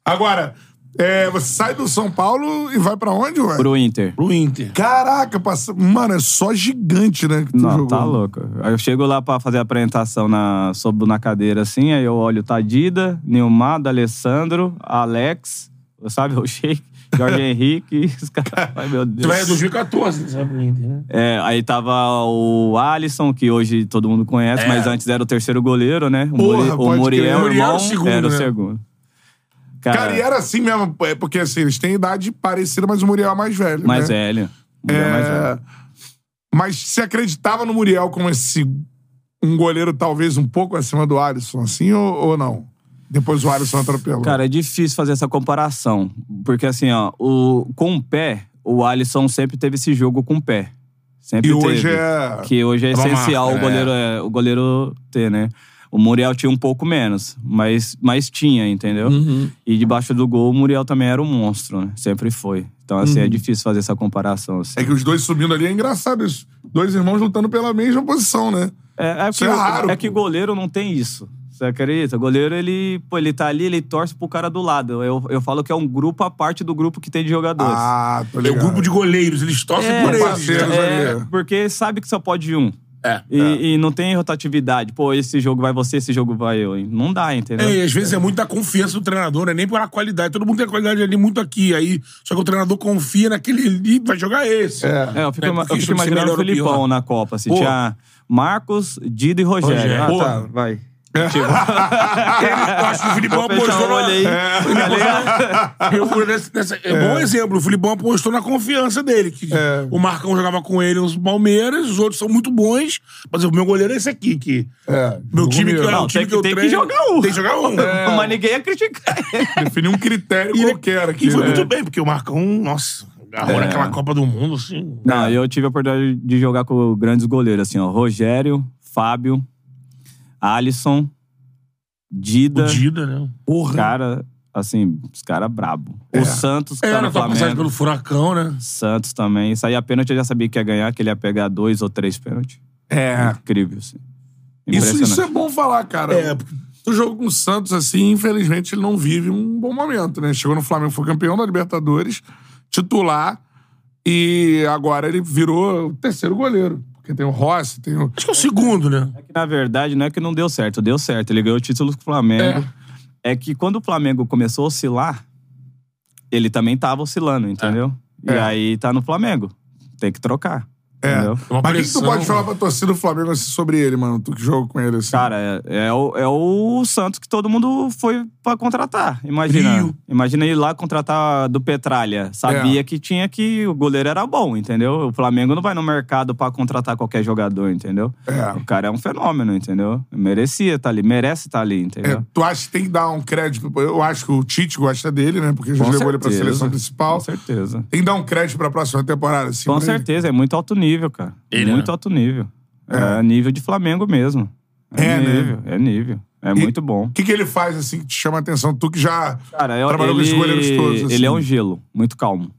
Speaker 1: Agora, é, você sai do São Paulo e vai pra onde, ué?
Speaker 3: Pro Inter.
Speaker 2: Pro Inter.
Speaker 1: Caraca, passa... mano, é só gigante, né? Que tu
Speaker 3: Não,
Speaker 1: jogou.
Speaker 3: tá louco. Aí eu chego lá pra fazer a apresentação, na, sobo na cadeira assim, aí eu olho Tadida, Nilmar, Alessandro, Alex, sabe, o Sheik, Jorge Henrique, os caras. Ai, meu Deus.
Speaker 2: Vai em 2014, sabe, pro Inter, né?
Speaker 3: É, aí tava o Alisson, que hoje todo mundo conhece,
Speaker 2: É.
Speaker 3: mas antes era o terceiro goleiro, né? O,
Speaker 1: Porra,
Speaker 3: o Muriel.
Speaker 2: Muriel era
Speaker 3: irmão,
Speaker 2: o segundo,
Speaker 3: era o
Speaker 2: né?
Speaker 3: segundo.
Speaker 1: Cara, e era assim mesmo, é porque assim, eles têm idade parecida, mas o Muriel é mais velho.
Speaker 3: mais
Speaker 1: né?
Speaker 3: velho. Muriel mais velho.
Speaker 1: É... Mas você acreditava no Muriel como esse um goleiro talvez um pouco acima do Alisson, assim, ou, ou não? Depois o Alisson atropelou.
Speaker 3: Cara, é difícil fazer essa comparação. Porque assim, ó, o, com o pé, o Alisson sempre teve esse jogo com o pé. Sempre
Speaker 1: e hoje
Speaker 3: teve.
Speaker 1: é.
Speaker 3: Que hoje é
Speaker 2: É uma
Speaker 3: essencial
Speaker 2: marca,
Speaker 3: o, goleiro, é, o goleiro ter, né? O Muriel tinha um pouco menos, mas, mas tinha, entendeu?
Speaker 1: Uhum.
Speaker 3: E debaixo do gol, o Muriel também era um monstro, né? Sempre foi. Então, assim, é difícil fazer essa comparação. Assim.
Speaker 1: Uhum. É que os dois subindo ali é engraçado isso. Dois irmãos lutando pela mesma posição, né?
Speaker 3: É, é,
Speaker 1: Isso
Speaker 3: que,
Speaker 1: é raro,
Speaker 3: é que goleiro não tem isso. Você acredita? Goleiro, ele, pô, ele tá ali, ele torce pro cara do lado. Eu, eu falo que é um grupo à parte do grupo que tem de jogadores.
Speaker 1: Ah, tô
Speaker 2: É o grupo de goleiros, eles torcem
Speaker 3: É,
Speaker 2: por eles. né?
Speaker 3: É,
Speaker 1: ali.
Speaker 3: porque sabe que só pode um.
Speaker 2: É.
Speaker 3: E, e não tem rotatividade. Pô, esse jogo vai você, esse jogo vai eu. Não dá, entendeu?
Speaker 2: É, e às vezes é muito da confiança do treinador, não é nem pela qualidade. Todo mundo tem a qualidade ali muito aqui. Aí, só que o treinador confia naquele ali, vai jogar esse.
Speaker 1: É.
Speaker 3: É, eu fico,
Speaker 2: É,
Speaker 3: eu fico imaginando o. Filipão na Copa. Assim,
Speaker 2: Pô.
Speaker 3: tinha Marcos, Dido e Rogério.
Speaker 2: Rogério.
Speaker 3: Ah,
Speaker 2: Pô.
Speaker 3: tá, vai. Tipo,
Speaker 2: Ele- eu acho que o Filipão apostou
Speaker 3: o
Speaker 2: na...
Speaker 3: aí. Tá ligado?
Speaker 2: Eu fui nesse, nessa- é, bom exemplo. O Filipão apostou na confiança dele. Que
Speaker 1: É.
Speaker 2: O Marcão jogava com ele nos Palmeiras, os outros são muito bons. Mas o meu goleiro é esse aqui. Que
Speaker 1: É.
Speaker 2: meu time que, é
Speaker 3: Não,
Speaker 2: o time
Speaker 3: tem
Speaker 2: que, eu
Speaker 3: que- tem que jogar um.
Speaker 2: Tem que jogar um.
Speaker 3: Mas ninguém ia criticar.
Speaker 1: Definir um critério
Speaker 2: E
Speaker 1: qualquer aqui.
Speaker 2: E foi
Speaker 1: né?
Speaker 2: muito bem, porque o Marcão, nossa, agarrou
Speaker 3: É.
Speaker 2: naquela Copa do Mundo, assim.
Speaker 3: Não, eu tive a oportunidade de jogar com grandes goleiros, assim, ó. Rogério, Fábio, Alisson, Dida.
Speaker 2: O Dida, né?
Speaker 1: Porra.
Speaker 3: Cara, assim, os caras brabo. O Santos, que
Speaker 2: É,
Speaker 3: tá
Speaker 2: na
Speaker 3: no
Speaker 2: tua passagem
Speaker 3: Flamengo.
Speaker 2: pelo Furacão, né?
Speaker 3: Santos também. Saía pênalti, eu já sabia que ia ganhar, que ele ia pegar dois ou três pênaltis.
Speaker 1: É.
Speaker 3: Incrível, assim.
Speaker 1: Isso, isso é bom falar, cara.
Speaker 2: É,
Speaker 1: O jogo com o Santos, assim, infelizmente, ele não vive um bom momento, né? Chegou no Flamengo, foi campeão da Libertadores, titular, e agora ele virou o terceiro goleiro. Porque tem o Rossi, tem o.
Speaker 2: Acho que é o segundo, né?
Speaker 3: É que, na verdade, não é que não deu certo, deu certo. Ele ganhou o título com o Flamengo. É. que quando o Flamengo começou a oscilar, ele também tava oscilando, entendeu? E
Speaker 1: É.
Speaker 3: aí tá no Flamengo. Tem que trocar.
Speaker 1: É.
Speaker 3: Entendeu?
Speaker 2: Uma
Speaker 1: Mas o que que tu pode falar pra torcida do Flamengo assim, sobre ele, mano? Tu que joga com ele assim.
Speaker 3: Cara, é, é o, é o Santos que todo mundo foi pra contratar. Imagina.
Speaker 2: Frio.
Speaker 3: Imagina ele lá contratar do Petralha. Sabia
Speaker 1: É.
Speaker 3: que tinha que o goleiro era bom, entendeu? O Flamengo não vai no mercado pra contratar qualquer jogador, entendeu?
Speaker 1: É.
Speaker 3: O cara é um fenômeno, entendeu? Merecia estar ali, merece estar ali,
Speaker 1: É,
Speaker 3: entendeu?
Speaker 1: tu acha que tem que dar um crédito? Eu acho que o Tite gosta dele, né? Porque já
Speaker 3: Com
Speaker 1: levou ele pra seleção principal.
Speaker 3: Com certeza.
Speaker 1: Tem que dar um crédito pra próxima temporada, assim.
Speaker 3: Com certeza, é muito alto nível, cara.
Speaker 2: Ele,
Speaker 3: muito
Speaker 2: né?
Speaker 3: alto nível. É, nível de Flamengo mesmo. É,
Speaker 1: É, né?
Speaker 3: nível, é nível. É muito bom.
Speaker 1: O que, que ele faz, assim, que te chama a atenção? Tu que já
Speaker 3: Cara, eu,
Speaker 1: trabalhou
Speaker 3: ele,
Speaker 1: com esses goleiros todos. Assim.
Speaker 3: ele é um gelo, muito calmo.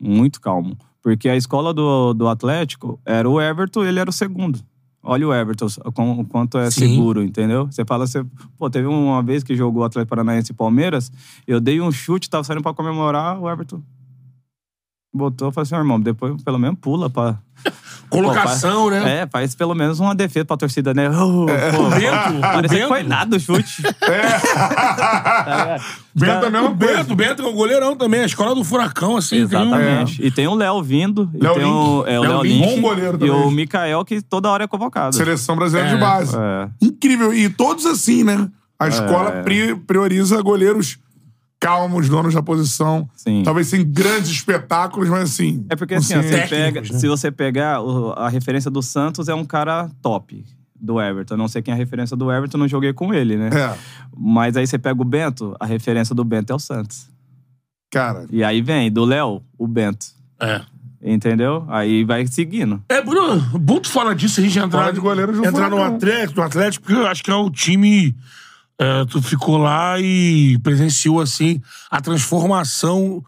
Speaker 3: Muito calmo. Porque a escola do, do Atlético era o Everton, ele era o segundo. Olha o Everton, com- o quanto é
Speaker 2: Sim.
Speaker 3: seguro, entendeu? Você fala, você, pô, teve uma vez que jogou o Atlético Paranaense e Palmeiras, eu dei um chute, tava saindo pra comemorar, o Everton botou, falou assim, "Ó, irmão, depois pelo menos pula pra...
Speaker 2: Colocação,
Speaker 3: Pô,
Speaker 2: né?
Speaker 3: faz- É, faz pelo menos uma defesa pra torcida, né? Oh, pô,
Speaker 2: Bento,
Speaker 3: parecia que
Speaker 2: Bento.
Speaker 3: foi nada o chute.
Speaker 1: Bento é a mesma
Speaker 2: O
Speaker 1: coisa.
Speaker 2: Bento, o Bento é o goleirão também, a escola do furacão, assim. tem um-
Speaker 3: Exatamente. E tem o Léo vindo.
Speaker 1: Léo
Speaker 3: e tem o, é, o
Speaker 1: Léo
Speaker 3: Léo
Speaker 1: Link,
Speaker 3: Link.
Speaker 1: bom goleiro
Speaker 3: E
Speaker 1: também.
Speaker 3: o Mikael, que toda hora é convocado.
Speaker 1: Seleção brasileira
Speaker 2: É.
Speaker 1: de base.
Speaker 3: É.
Speaker 1: Incrível. E todos assim, né? A escola pri- prioriza goleiros calmos, donos da posição.
Speaker 3: Sim.
Speaker 1: Talvez sem grandes espetáculos, mas assim.
Speaker 3: É porque assim, ó, você
Speaker 2: técnicos,
Speaker 3: pega,
Speaker 2: né?
Speaker 3: se você pegar a referência do Santos, é um cara top do Everton. Eu Não sei quem é a referência do Everton, não joguei com ele, né?
Speaker 1: É,
Speaker 3: Mas aí você pega o Bento, a referência do Bento é o Santos.
Speaker 1: cara.
Speaker 3: E aí vem do Léo, o Bento.
Speaker 2: É.
Speaker 3: Entendeu? Aí vai seguindo.
Speaker 2: É, Bruno, tu falar disso, a gente entrar,
Speaker 1: de goleiros do
Speaker 2: entrar no. Atlético, no Atlético, porque eu acho que é o time. É, tu ficou lá e presenciou, assim, a transformação.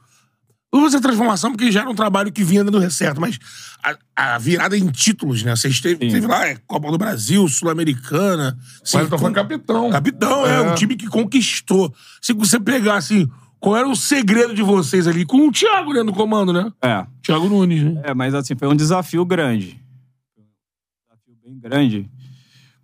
Speaker 2: Não vou dizer transformação, porque já era um trabalho que vinha dando certo, mas a, a virada em títulos, né? Você esteve, esteve lá, é, Copa do Brasil, Sul-Americana.
Speaker 1: O Wellington foi capitão.
Speaker 2: Capitão, é.
Speaker 1: É.
Speaker 2: um time que conquistou. Se você pegar, assim, qual era o segredo de vocês ali? Com o Thiago, né, no comando, né?
Speaker 3: É.
Speaker 2: Thiago Nunes, né?
Speaker 3: É, mas assim, foi um desafio grande. Um desafio bem grande.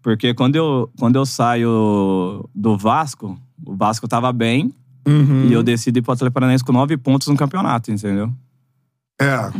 Speaker 3: Porque quando eu, quando eu saio do Vasco, o Vasco tava bem
Speaker 1: Uhum.
Speaker 3: e eu decidi ir pro Atlético Paranaense com nove pontos no campeonato, entendeu?
Speaker 1: É.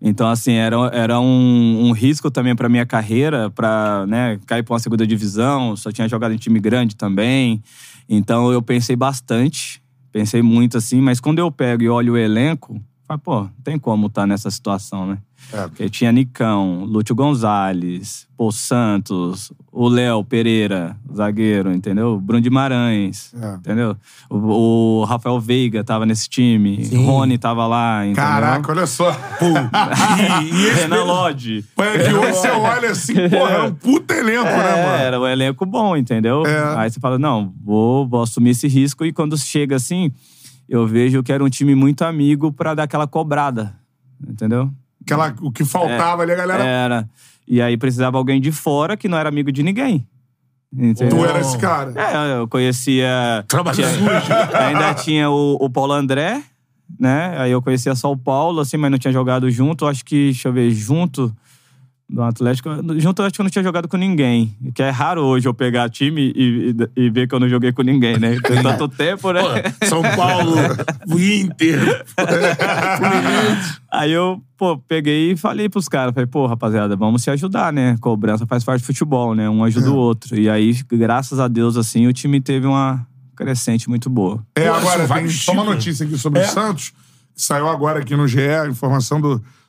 Speaker 3: Então, assim, era, era um, um risco também pra minha carreira, pra né, cair pra uma segunda divisão. Só tinha jogado em time grande também. Então, eu pensei bastante. Pensei muito, assim. Mas quando eu pego e olho o elenco, falei, pô, não tem como estar nessa situação, né?
Speaker 1: É.
Speaker 3: Porque tinha Nicão, Lúcio Gonzalez, Pô Santos, o Léo Pereira, zagueiro, entendeu? Bruno Guimarães,
Speaker 1: É.
Speaker 3: entendeu? O, o Rafael Veiga tava nesse time, Rony tava lá, entendeu?
Speaker 1: Caraca, olha só.
Speaker 2: E, e esse
Speaker 3: Renan Lodge.
Speaker 1: É que hoje você olha assim, porra, é um puta elenco, né,
Speaker 3: É,
Speaker 1: mano?
Speaker 3: era um elenco bom, entendeu?
Speaker 1: É.
Speaker 3: Aí você fala, não, vou, vou assumir esse risco. E quando chega assim, eu vejo que era um time muito amigo pra dar aquela cobrada, entendeu?
Speaker 1: Aquela, o que faltava ali, a galera.
Speaker 3: Era. E aí precisava alguém de fora que não era amigo de ninguém. Entendeu?
Speaker 1: Tu era esse cara.
Speaker 3: É, eu conhecia.
Speaker 2: Trabalho
Speaker 3: tinha-
Speaker 2: sujo.
Speaker 3: Ainda tinha o, o Paulo André, né? Aí eu conhecia só o Paulo, assim, mas não tinha jogado junto. Acho que, deixa eu ver, junto do Atlético. Junto eu acho que eu não tinha jogado com ninguém. Que é raro hoje eu pegar time e, e- e ver que eu não joguei com ninguém, né? Tem tanto tempo, né?
Speaker 2: Pô, São Paulo, o Inter.
Speaker 3: Aí eu, pô, peguei e falei pros caras, falei, pô, rapaziada, vamos se ajudar, né? Cobrança faz parte do futebol, né? Um ajuda o outro. E aí, graças a Deus, assim, o time teve uma crescente muito boa.
Speaker 1: É, agora,
Speaker 2: são
Speaker 1: tem só uma notícia aqui sobre
Speaker 2: É.
Speaker 1: o Santos, saiu agora aqui no GE, a informação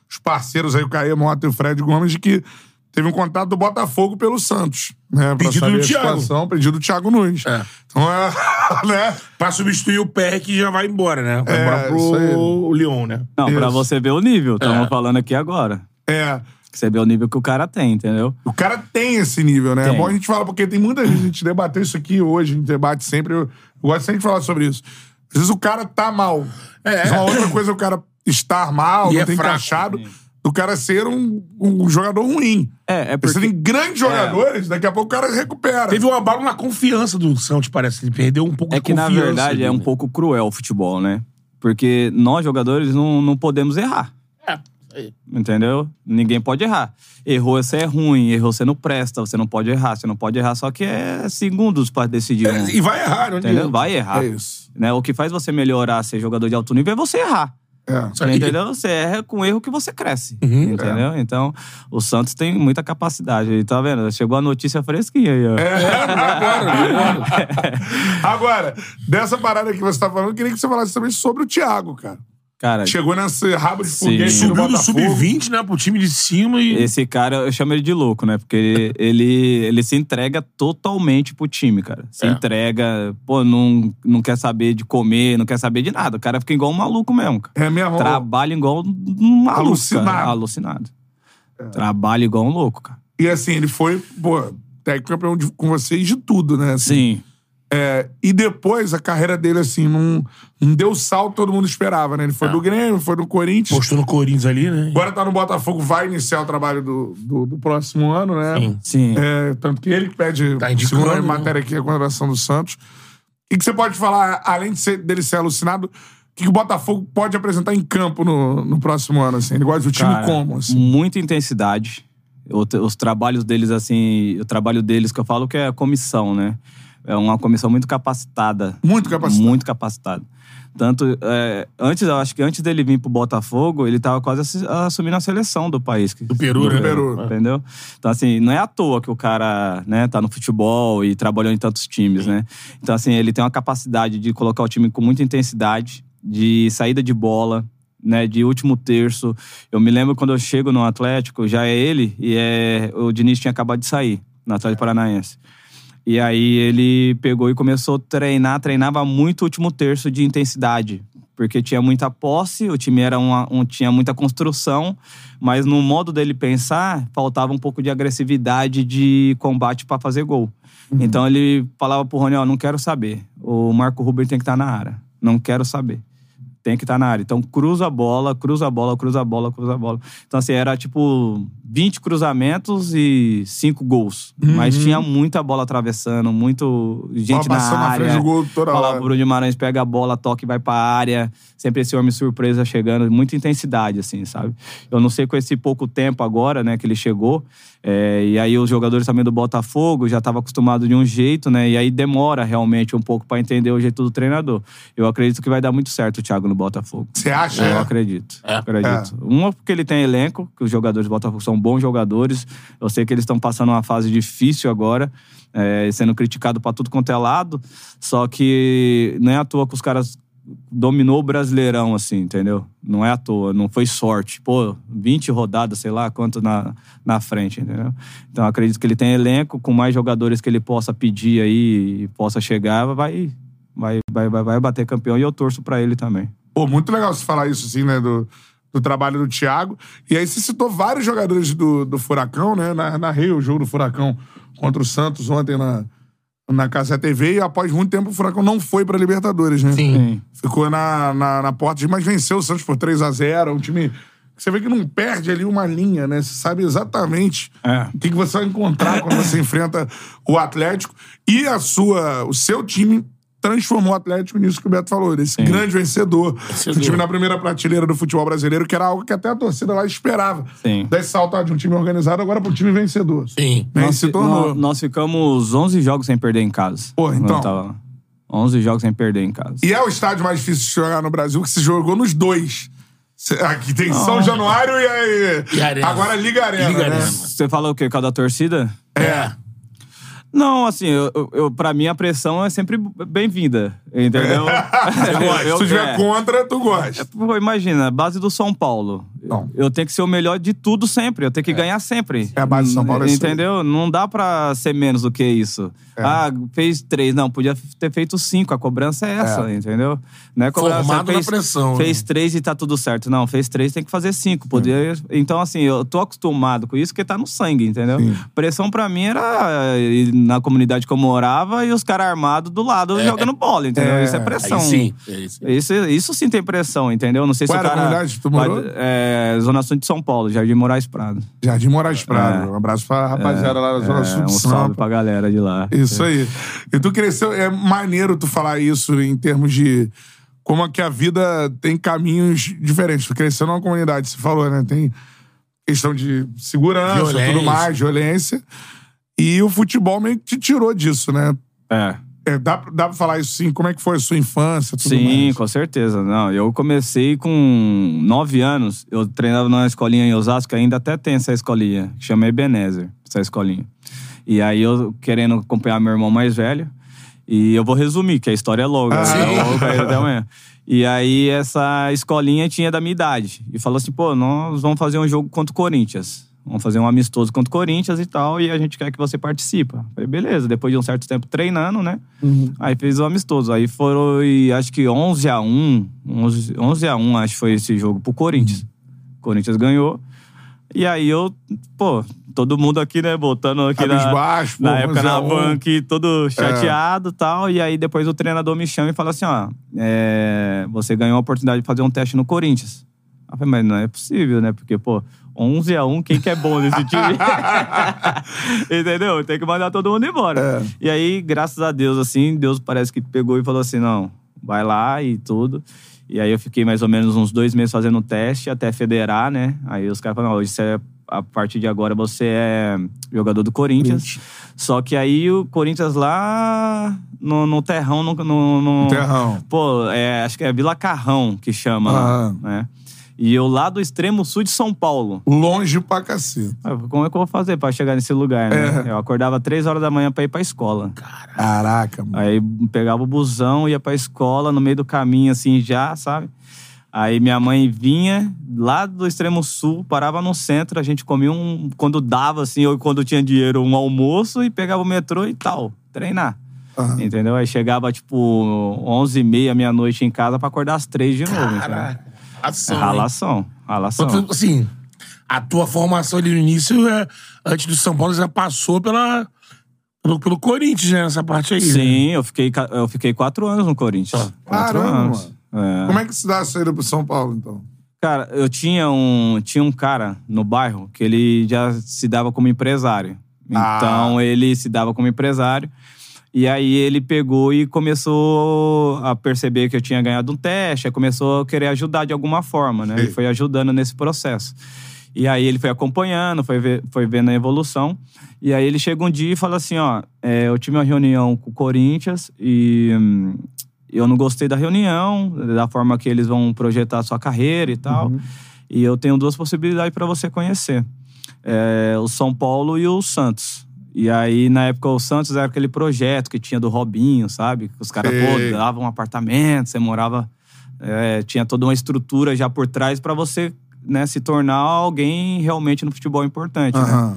Speaker 1: dos parceiros aí, o Caê Mota e o Fred Gomes, de que teve um contato do Botafogo pelo Santos. Né, pra
Speaker 2: Pedido
Speaker 1: saber
Speaker 2: do
Speaker 1: a
Speaker 2: Thiago.
Speaker 1: situação, pedido do Thiago Nunes.
Speaker 2: É.
Speaker 1: Então, é, né?
Speaker 2: Pra substituir o Pé que já vai embora, né? Vai
Speaker 1: É,
Speaker 2: embora pro Lyon, né?
Speaker 3: Não, pra
Speaker 1: Isso.
Speaker 3: você ver o nível, estamos
Speaker 2: É.
Speaker 3: falando aqui agora.
Speaker 1: É.
Speaker 3: Você vê o nível que o cara tem, entendeu?
Speaker 1: O cara tem esse nível, né? É
Speaker 3: Tem.
Speaker 1: bom a gente falar, porque tem muita gente, a gente debateu isso aqui hoje, a gente debate sempre, eu, eu gosto sempre de falar sobre isso. Às vezes o cara tá mal.
Speaker 2: É.
Speaker 1: Uma outra coisa é o cara estar mal,
Speaker 2: E
Speaker 1: não
Speaker 2: é
Speaker 1: tem
Speaker 2: fraco.
Speaker 1: encaixado, do cara ser um, um jogador ruim.
Speaker 3: É, é
Speaker 1: Você
Speaker 3: porque...
Speaker 1: tem grandes jogadores, daqui a pouco o cara recupera.
Speaker 2: Teve um abalo na confiança do Santos, parece. Ele perdeu um pouco
Speaker 3: É
Speaker 2: de
Speaker 3: que, na
Speaker 2: confiança.
Speaker 3: verdade, é um
Speaker 2: né?
Speaker 3: pouco cruel o futebol, né? Porque nós, jogadores, não, não podemos errar.
Speaker 2: É, isso aí.
Speaker 3: Entendeu? Ninguém pode errar. Errou, você é ruim. Errou, você não presta. Você não pode errar. Você não pode errar, só que é segundos pra decidir. um.
Speaker 2: É, E vai errar, não
Speaker 3: Entendeu?
Speaker 2: adianta.
Speaker 3: Vai errar.
Speaker 1: É isso.
Speaker 3: Né? O que faz você melhorar, ser jogador de alto nível, é você errar.
Speaker 1: É.
Speaker 3: Entendeu? Você erra com erro que você cresce.
Speaker 2: Uhum.
Speaker 3: entendeu? Então, o Santos tem muita capacidade. E Tá vendo? Chegou a notícia fresquinha aí, ó.
Speaker 2: É, vai embora.
Speaker 1: Agora, dessa parada que você tá falando, eu queria que você falasse também sobre o Thiago, cara.
Speaker 3: Cara,
Speaker 1: Chegou nesse rabo de
Speaker 3: Sim.
Speaker 1: foguete
Speaker 2: Subiu do
Speaker 1: Botafogo.
Speaker 2: sub-20, né, pro time de cima e.
Speaker 3: esse cara, eu chamo ele de louco, né? Porque ele, ele, ele se entrega totalmente pro time, cara. Se
Speaker 2: É.
Speaker 3: entrega, pô, não, não quer saber de comer, não quer saber de nada. O cara fica igual um maluco mesmo, cara.
Speaker 1: É mesmo.
Speaker 3: Trabalha igual um maluco,
Speaker 1: Alucinado.
Speaker 3: cara. Alucinado. Trabalha igual um louco, cara.
Speaker 1: E assim, ele foi, pô, técnico campeão de- com vocês de tudo, né? Assim,
Speaker 3: Sim.
Speaker 1: É, e depois a carreira dele, assim, não, não deu o salto que todo mundo esperava, né? Ele foi do Grêmio, foi do Corinthians.
Speaker 2: Postou no Corinthians ali, né?
Speaker 1: Agora tá no Botafogo, vai iniciar o trabalho do, do, do próximo ano, né?
Speaker 2: Sim.
Speaker 3: Sim.
Speaker 1: É, tanto que ele que pede,
Speaker 2: Tá indicando,
Speaker 1: segundo a
Speaker 2: né?
Speaker 1: matéria aqui, a contratação do Santos. O que, você pode falar, além de ser- dele ser alucinado, o que, que o Botafogo pode apresentar em campo no, no próximo ano, assim? Ele gosta do time
Speaker 3: Cara,
Speaker 1: como, assim?
Speaker 3: Muita intensidade. O- Os trabalhos deles, assim, o trabalho deles que eu falo que é a comissão, né? É uma comissão muito capacitada.
Speaker 1: Muito capacitada.
Speaker 3: Muito capacitada. Tanto, é, antes, eu acho que antes dele vir pro Botafogo, ele tava quase assumindo a seleção do país.
Speaker 2: Do Peru, né?
Speaker 1: Peru.
Speaker 3: Entendeu? Então, assim, não é à toa que o cara, né, tá no futebol e trabalhou em tantos times, né? Então, assim, ele tem uma capacidade de colocar o time com muita intensidade, de saída de bola, né, de último terço. Eu me lembro quando eu chego no Atlético, já é ele e é o Diniz tinha acabado de sair no Atlético Paranaense. E aí ele pegou e começou a treinar, treinava muito o último terço de intensidade. Porque tinha muita posse, o time era uma, um, tinha muita construção, mas no modo dele pensar, faltava um pouco de agressividade de combate para fazer gol. Então ele falava pro Rony, ó, não quero saber. O Marco Ruber tem que estar na área. Não quero saber. Tem que estar na área. Então cruza a bola, cruza a bola, cruza a bola, cruza a bola. Então assim, era tipo 20 cruzamentos e 5 gols. Mas tinha muita bola atravessando, muito gente na
Speaker 1: passando na
Speaker 3: área.
Speaker 1: frente do gol toda hora.
Speaker 3: pro Bruno Guimarães, pega a bola, toca e vai pra área. Sempre esse homem surpresa chegando, muita intensidade, assim, sabe? Eu não sei com esse pouco tempo agora, né, que ele chegou. É, e aí os jogadores também do Botafogo já estavam acostumados de um jeito, né? E aí demora realmente um pouco pra entender o jeito do treinador. Eu acredito que vai dar muito certo o Thiago no Botafogo.
Speaker 1: Você acha?
Speaker 3: Eu acredito.
Speaker 2: É.
Speaker 3: Acredito. Uma, porque ele tem elenco, que os jogadores do Botafogo são bons jogadores. Eu sei que eles estão passando uma fase difícil agora, é, sendo criticado pra tudo quanto é lado. Só que não é à toa que os caras dominou o Brasileirão, assim, entendeu? Não é à toa, não foi sorte. Pô, 20 rodadas, sei lá, quanto na, na frente, entendeu? Então acredito que ele tem elenco, com mais jogadores que ele possa pedir aí e possa chegar, vai, vai, vai, vai, vai bater campeão e eu torço pra ele também.
Speaker 1: Pô, muito legal você falar isso, assim, né? Do, do trabalho do Thiago. E aí você citou vários jogadores do, do Furacão, né? Na, narrei o jogo do Furacão contra o Santos ontem na, na Casa TV. E após muito tempo o Furacão não foi pra Libertadores, né?
Speaker 2: Sim.
Speaker 1: Ficou na, na, na porta, mas venceu o Santos por 3 a 0 Um time... que Você vê que não perde ali uma linha, né? Você sabe exatamente
Speaker 3: É.
Speaker 1: o que, que você vai encontrar quando você enfrenta o Atlético. E a sua, o seu time transformou o Atlético nisso que o Beto falou, desse grande vencedor.
Speaker 2: Vencedor.
Speaker 1: O time na primeira prateleira do futebol brasileiro, que era algo que até a torcida lá esperava.
Speaker 3: Sim.
Speaker 1: Desse saltar de um time organizado agora pro time vencedor.
Speaker 2: Sim.
Speaker 1: Né?
Speaker 3: Nós,
Speaker 1: se tornou.
Speaker 3: nó- nós ficamos 11 jogos sem perder em casa.
Speaker 1: Pô, então.
Speaker 3: tava lá. 11 jogos sem perder em casa.
Speaker 1: E é o estádio mais difícil de jogar no Brasil, que se jogou nos dois. Aqui tem São Januário e aí.
Speaker 2: E Arena.
Speaker 1: Agora Liga Arena.
Speaker 2: Liga
Speaker 1: né?
Speaker 2: Arena.
Speaker 3: Você falou o quê? Por causa da torcida?
Speaker 2: É.
Speaker 3: Não, assim, eu, eu, pra mim a pressão é sempre bem-vinda, entendeu? Eu-
Speaker 1: Se tu tiver
Speaker 3: é.
Speaker 1: contra, tu gosta.
Speaker 3: Pô, imagina, base do São Paulo.
Speaker 1: Não.
Speaker 3: Eu tenho que ser o melhor de tudo sempre. Eu tenho que ganhar sempre.
Speaker 1: É a base do São Paulo, é.
Speaker 3: Entendeu? Não dá pra ser menos do que isso.
Speaker 1: É.
Speaker 3: Ah, fez três. Não, podia ter feito cinco. A cobrança é essa, entendeu? Não é cobrança.
Speaker 2: Formado na
Speaker 3: fez,
Speaker 2: pressão, né?
Speaker 3: Fez três e tá tudo certo. Não, fez três, tem que fazer cinco. Poder... Então, assim, eu tô acostumado com isso, porque tá no sangue, entendeu?
Speaker 1: Sim.
Speaker 3: Pressão pra mim era na comunidade que eu morava e os caras armados do lado jogando bola, entendeu?
Speaker 1: É.
Speaker 3: Isso é pressão.
Speaker 2: Aí sim. É isso.
Speaker 3: Isso, isso sim tem pressão, entendeu? Não sei
Speaker 1: Qual
Speaker 3: se o
Speaker 1: era a
Speaker 3: cara.
Speaker 1: comunidade que tu
Speaker 3: vai-
Speaker 1: morou?
Speaker 3: É, Zona Sul de São Paulo, Jardim Moraes Prado.
Speaker 1: Jardim Moraes Prado. Um abraço pra rapaziada lá da Zona
Speaker 3: É,
Speaker 1: Sul
Speaker 3: um
Speaker 1: de
Speaker 3: salve
Speaker 1: Sampa.
Speaker 3: pra galera de lá.
Speaker 1: Isso aí. E tu cresceu, é maneiro tu falar isso em termos de como é que a vida tem caminhos diferentes. Tu cresceu numa comunidade, você falou, né? Tem questão de segurança,
Speaker 2: Violência.
Speaker 1: tudo mais, violência. E o futebol meio que te tirou disso, né?
Speaker 3: É.
Speaker 1: É, dá, dá pra falar isso sim? Como é que foi a sua infância, tudo
Speaker 3: Sim,
Speaker 1: mais?
Speaker 3: com certeza. Não, eu comecei com nove anos. Eu treinava numa escolinha em Osasco, ainda até tem essa escolinha, chama Ebenezer, essa escolinha. E aí eu querendo acompanhar meu irmão mais velho. E eu vou resumir, que a história é longa.
Speaker 1: Ah,
Speaker 3: né? Eu vou cair até amanhã. E aí essa escolinha tinha da minha idade. E falou assim, pô, nós vamos fazer um jogo contra o Corinthians. Vamos fazer um amistoso contra o Corinthians e tal, e a gente quer que você participa. Falei, beleza. Depois de um certo tempo treinando, né? Aí fez o amistoso. Aí foram, acho que 11 a 1 11, 11 a 1 acho que foi esse jogo pro Corinthians. O Corinthians ganhou. E aí eu, pô, todo mundo aqui, né, botando aqui na,
Speaker 1: pô,
Speaker 3: na época na
Speaker 1: 11 a 1.
Speaker 3: van aqui, todo chateado e tal. E aí depois o treinador me chama e fala assim, ó, é, você ganhou a oportunidade de fazer um teste no Corinthians. Eu falei, mas não é possível, né? Porque, pô, 11 a 1 quem que é bom nesse time? Entendeu? Tem que mandar todo mundo embora. E aí, graças a Deus, assim, Deus parece que pegou e falou assim, não, vai lá e tudo. E aí eu fiquei mais ou menos uns dois meses fazendo teste até federar, né? Aí os caras falaram, não, hoje você é, a partir de agora você é jogador do Corinthians. Só que aí o Corinthians lá no, no terrão, no, no, no-
Speaker 1: Terrão.
Speaker 3: Pô, é, acho que é Vila Carrão que chama lá,
Speaker 1: Aham.
Speaker 3: né? E eu lá do extremo sul de São Paulo.
Speaker 1: Longe pra cacete.
Speaker 3: Ah, Como é que eu vou fazer pra chegar nesse lugar, né?
Speaker 1: É.
Speaker 3: Eu acordava três horas da manhã pra ir pra escola.
Speaker 1: Caraca, mano.
Speaker 3: Aí pegava o busão, ia pra escola, no meio do caminho, assim, já, sabe? Aí minha mãe vinha lá do extremo sul, parava no centro, a gente comia um. Quando dava, assim, ou quando tinha dinheiro, um almoço e pegava o metrô e tal, treinar.
Speaker 1: Aham.
Speaker 3: Entendeu? Aí chegava, tipo, 11h30, meia-noite em casa pra acordar às três de novo.
Speaker 2: Caraca. Ação, hein?
Speaker 3: ralação, ralação.
Speaker 2: Assim, a tua formação ali no início, é, antes do São Paulo, já passou pela, pelo, pelo Corinthians, né? Nessa parte aí. né?
Speaker 3: Sim, eu fiquei, eu fiquei quatro anos no Corinthians. Quatro
Speaker 1: Caramba,
Speaker 3: anos. É.
Speaker 1: Como é que se dá a saída pro São Paulo, então?
Speaker 3: Cara, eu tinha um, tinha um cara no bairro que ele já se dava como empresário.
Speaker 1: Ah.
Speaker 3: Então ele se dava como empresário. E aí ele pegou e começou a perceber que eu tinha ganhado um teste, aí começou a querer ajudar de alguma forma, né?
Speaker 1: Sim.
Speaker 3: Ele foi ajudando nesse processo. E aí ele foi acompanhando, foi, ver- foi vendo a evolução. E aí ele chega um dia e fala assim, ó, é, eu tive uma reunião com o Corinthians e hum, eu não gostei da reunião, da forma que eles vão projetar a sua carreira e tal. E eu tenho duas possibilidades para você conhecer. É, o São Paulo e o Santos. E aí, na época, o Santos era aquele projeto que tinha do Robinho, sabe? Que os caras, pô, davam um apartamento, você morava... é, tinha toda uma estrutura já por trás para você né, se tornar alguém realmente no futebol importante, né?
Speaker 1: Aham.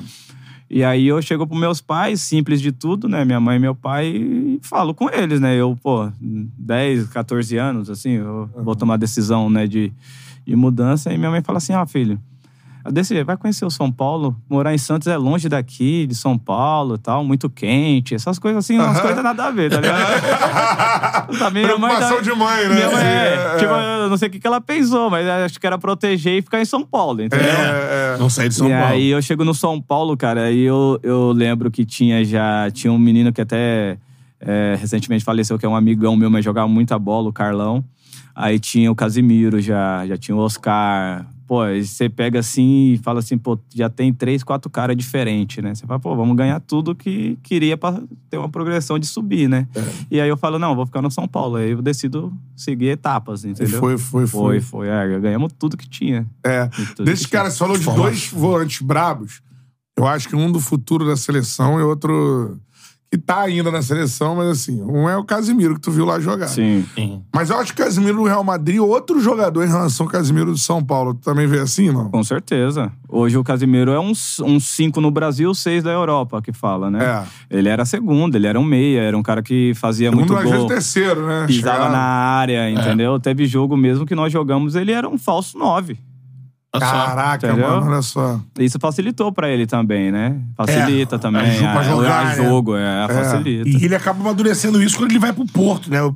Speaker 3: E aí eu chego pros meus pais, simples de tudo, né? Minha mãe e meu pai, e falo com eles, né? Eu, pô, 10, 14 anos, assim, eu vou tomar decisão, né, de, de mudança. E minha mãe fala assim: ah, filho, eu decidi, vai conhecer o São Paulo. Morar em Santos é longe daqui, de São Paulo e tal, muito quente. Essas coisas assim, umas coisas nada a ver, tá ligado? Tá, minha mãe
Speaker 1: Preocupação
Speaker 3: tá-
Speaker 1: de mãe, né?
Speaker 3: Minha mãe, é,
Speaker 1: É,
Speaker 3: tipo,
Speaker 1: é.
Speaker 3: eu não sei o que que ela pensou, mas acho que era proteger e ficar em São Paulo, entendeu?
Speaker 1: É, é.
Speaker 2: Não saí de São
Speaker 3: e
Speaker 2: Paulo.
Speaker 3: aí eu chego no São Paulo, cara, aí eu, eu lembro que tinha já. Tinha um menino que até é, recentemente faleceu, que é um amigão meu, mas jogava muita bola, o Carlão. Aí tinha o Casimiro já, já tinha o Oscar. Pô, aí você pega assim e fala assim, pô, já tem três, quatro caras diferentes, né? Você fala, pô, vamos ganhar tudo que queria pra ter uma progressão de subir, né?
Speaker 1: É.
Speaker 3: E aí eu falo, não, vou ficar no São Paulo. Aí eu decido seguir etapas,
Speaker 1: E
Speaker 3: entendeu?
Speaker 1: foi, foi, foi.
Speaker 3: Foi, foi. É, ganhamos tudo que tinha.
Speaker 1: É. Desses
Speaker 3: que tinha.
Speaker 1: caras, você falou de dois volantes brabos. Eu acho que um do futuro da seleção e outro que tá ainda na seleção, mas assim, um é o Casimiro, que tu viu lá jogar.
Speaker 3: Sim.
Speaker 2: Sim.
Speaker 1: Mas eu acho que o Casimiro do Real Madrid, outro jogador em relação ao Casimiro do São Paulo. Tu também vê assim, não?
Speaker 3: Com certeza. Hoje o Casimiro é um 5 um cinco no Brasil, seis da Europa, que fala, né?
Speaker 1: É.
Speaker 3: Ele era segundo, ele era um meia, era um cara que fazia
Speaker 1: Um
Speaker 3: muito gol.
Speaker 1: terceiro, né?
Speaker 3: Pisava
Speaker 1: Chegava-
Speaker 3: na área, entendeu? Teve jogo mesmo que nós jogamos, ele era um falso nove.
Speaker 1: Caraca,
Speaker 3: Entendeu?
Speaker 1: mano, olha só.
Speaker 3: Isso facilitou pra ele também, né? Facilita também.
Speaker 2: ajuda pra
Speaker 3: a-
Speaker 2: jogar,
Speaker 3: a
Speaker 2: né?
Speaker 3: jogo, é, facilita.
Speaker 2: E ele acaba amadurecendo isso quando ele vai pro Porto, né? O-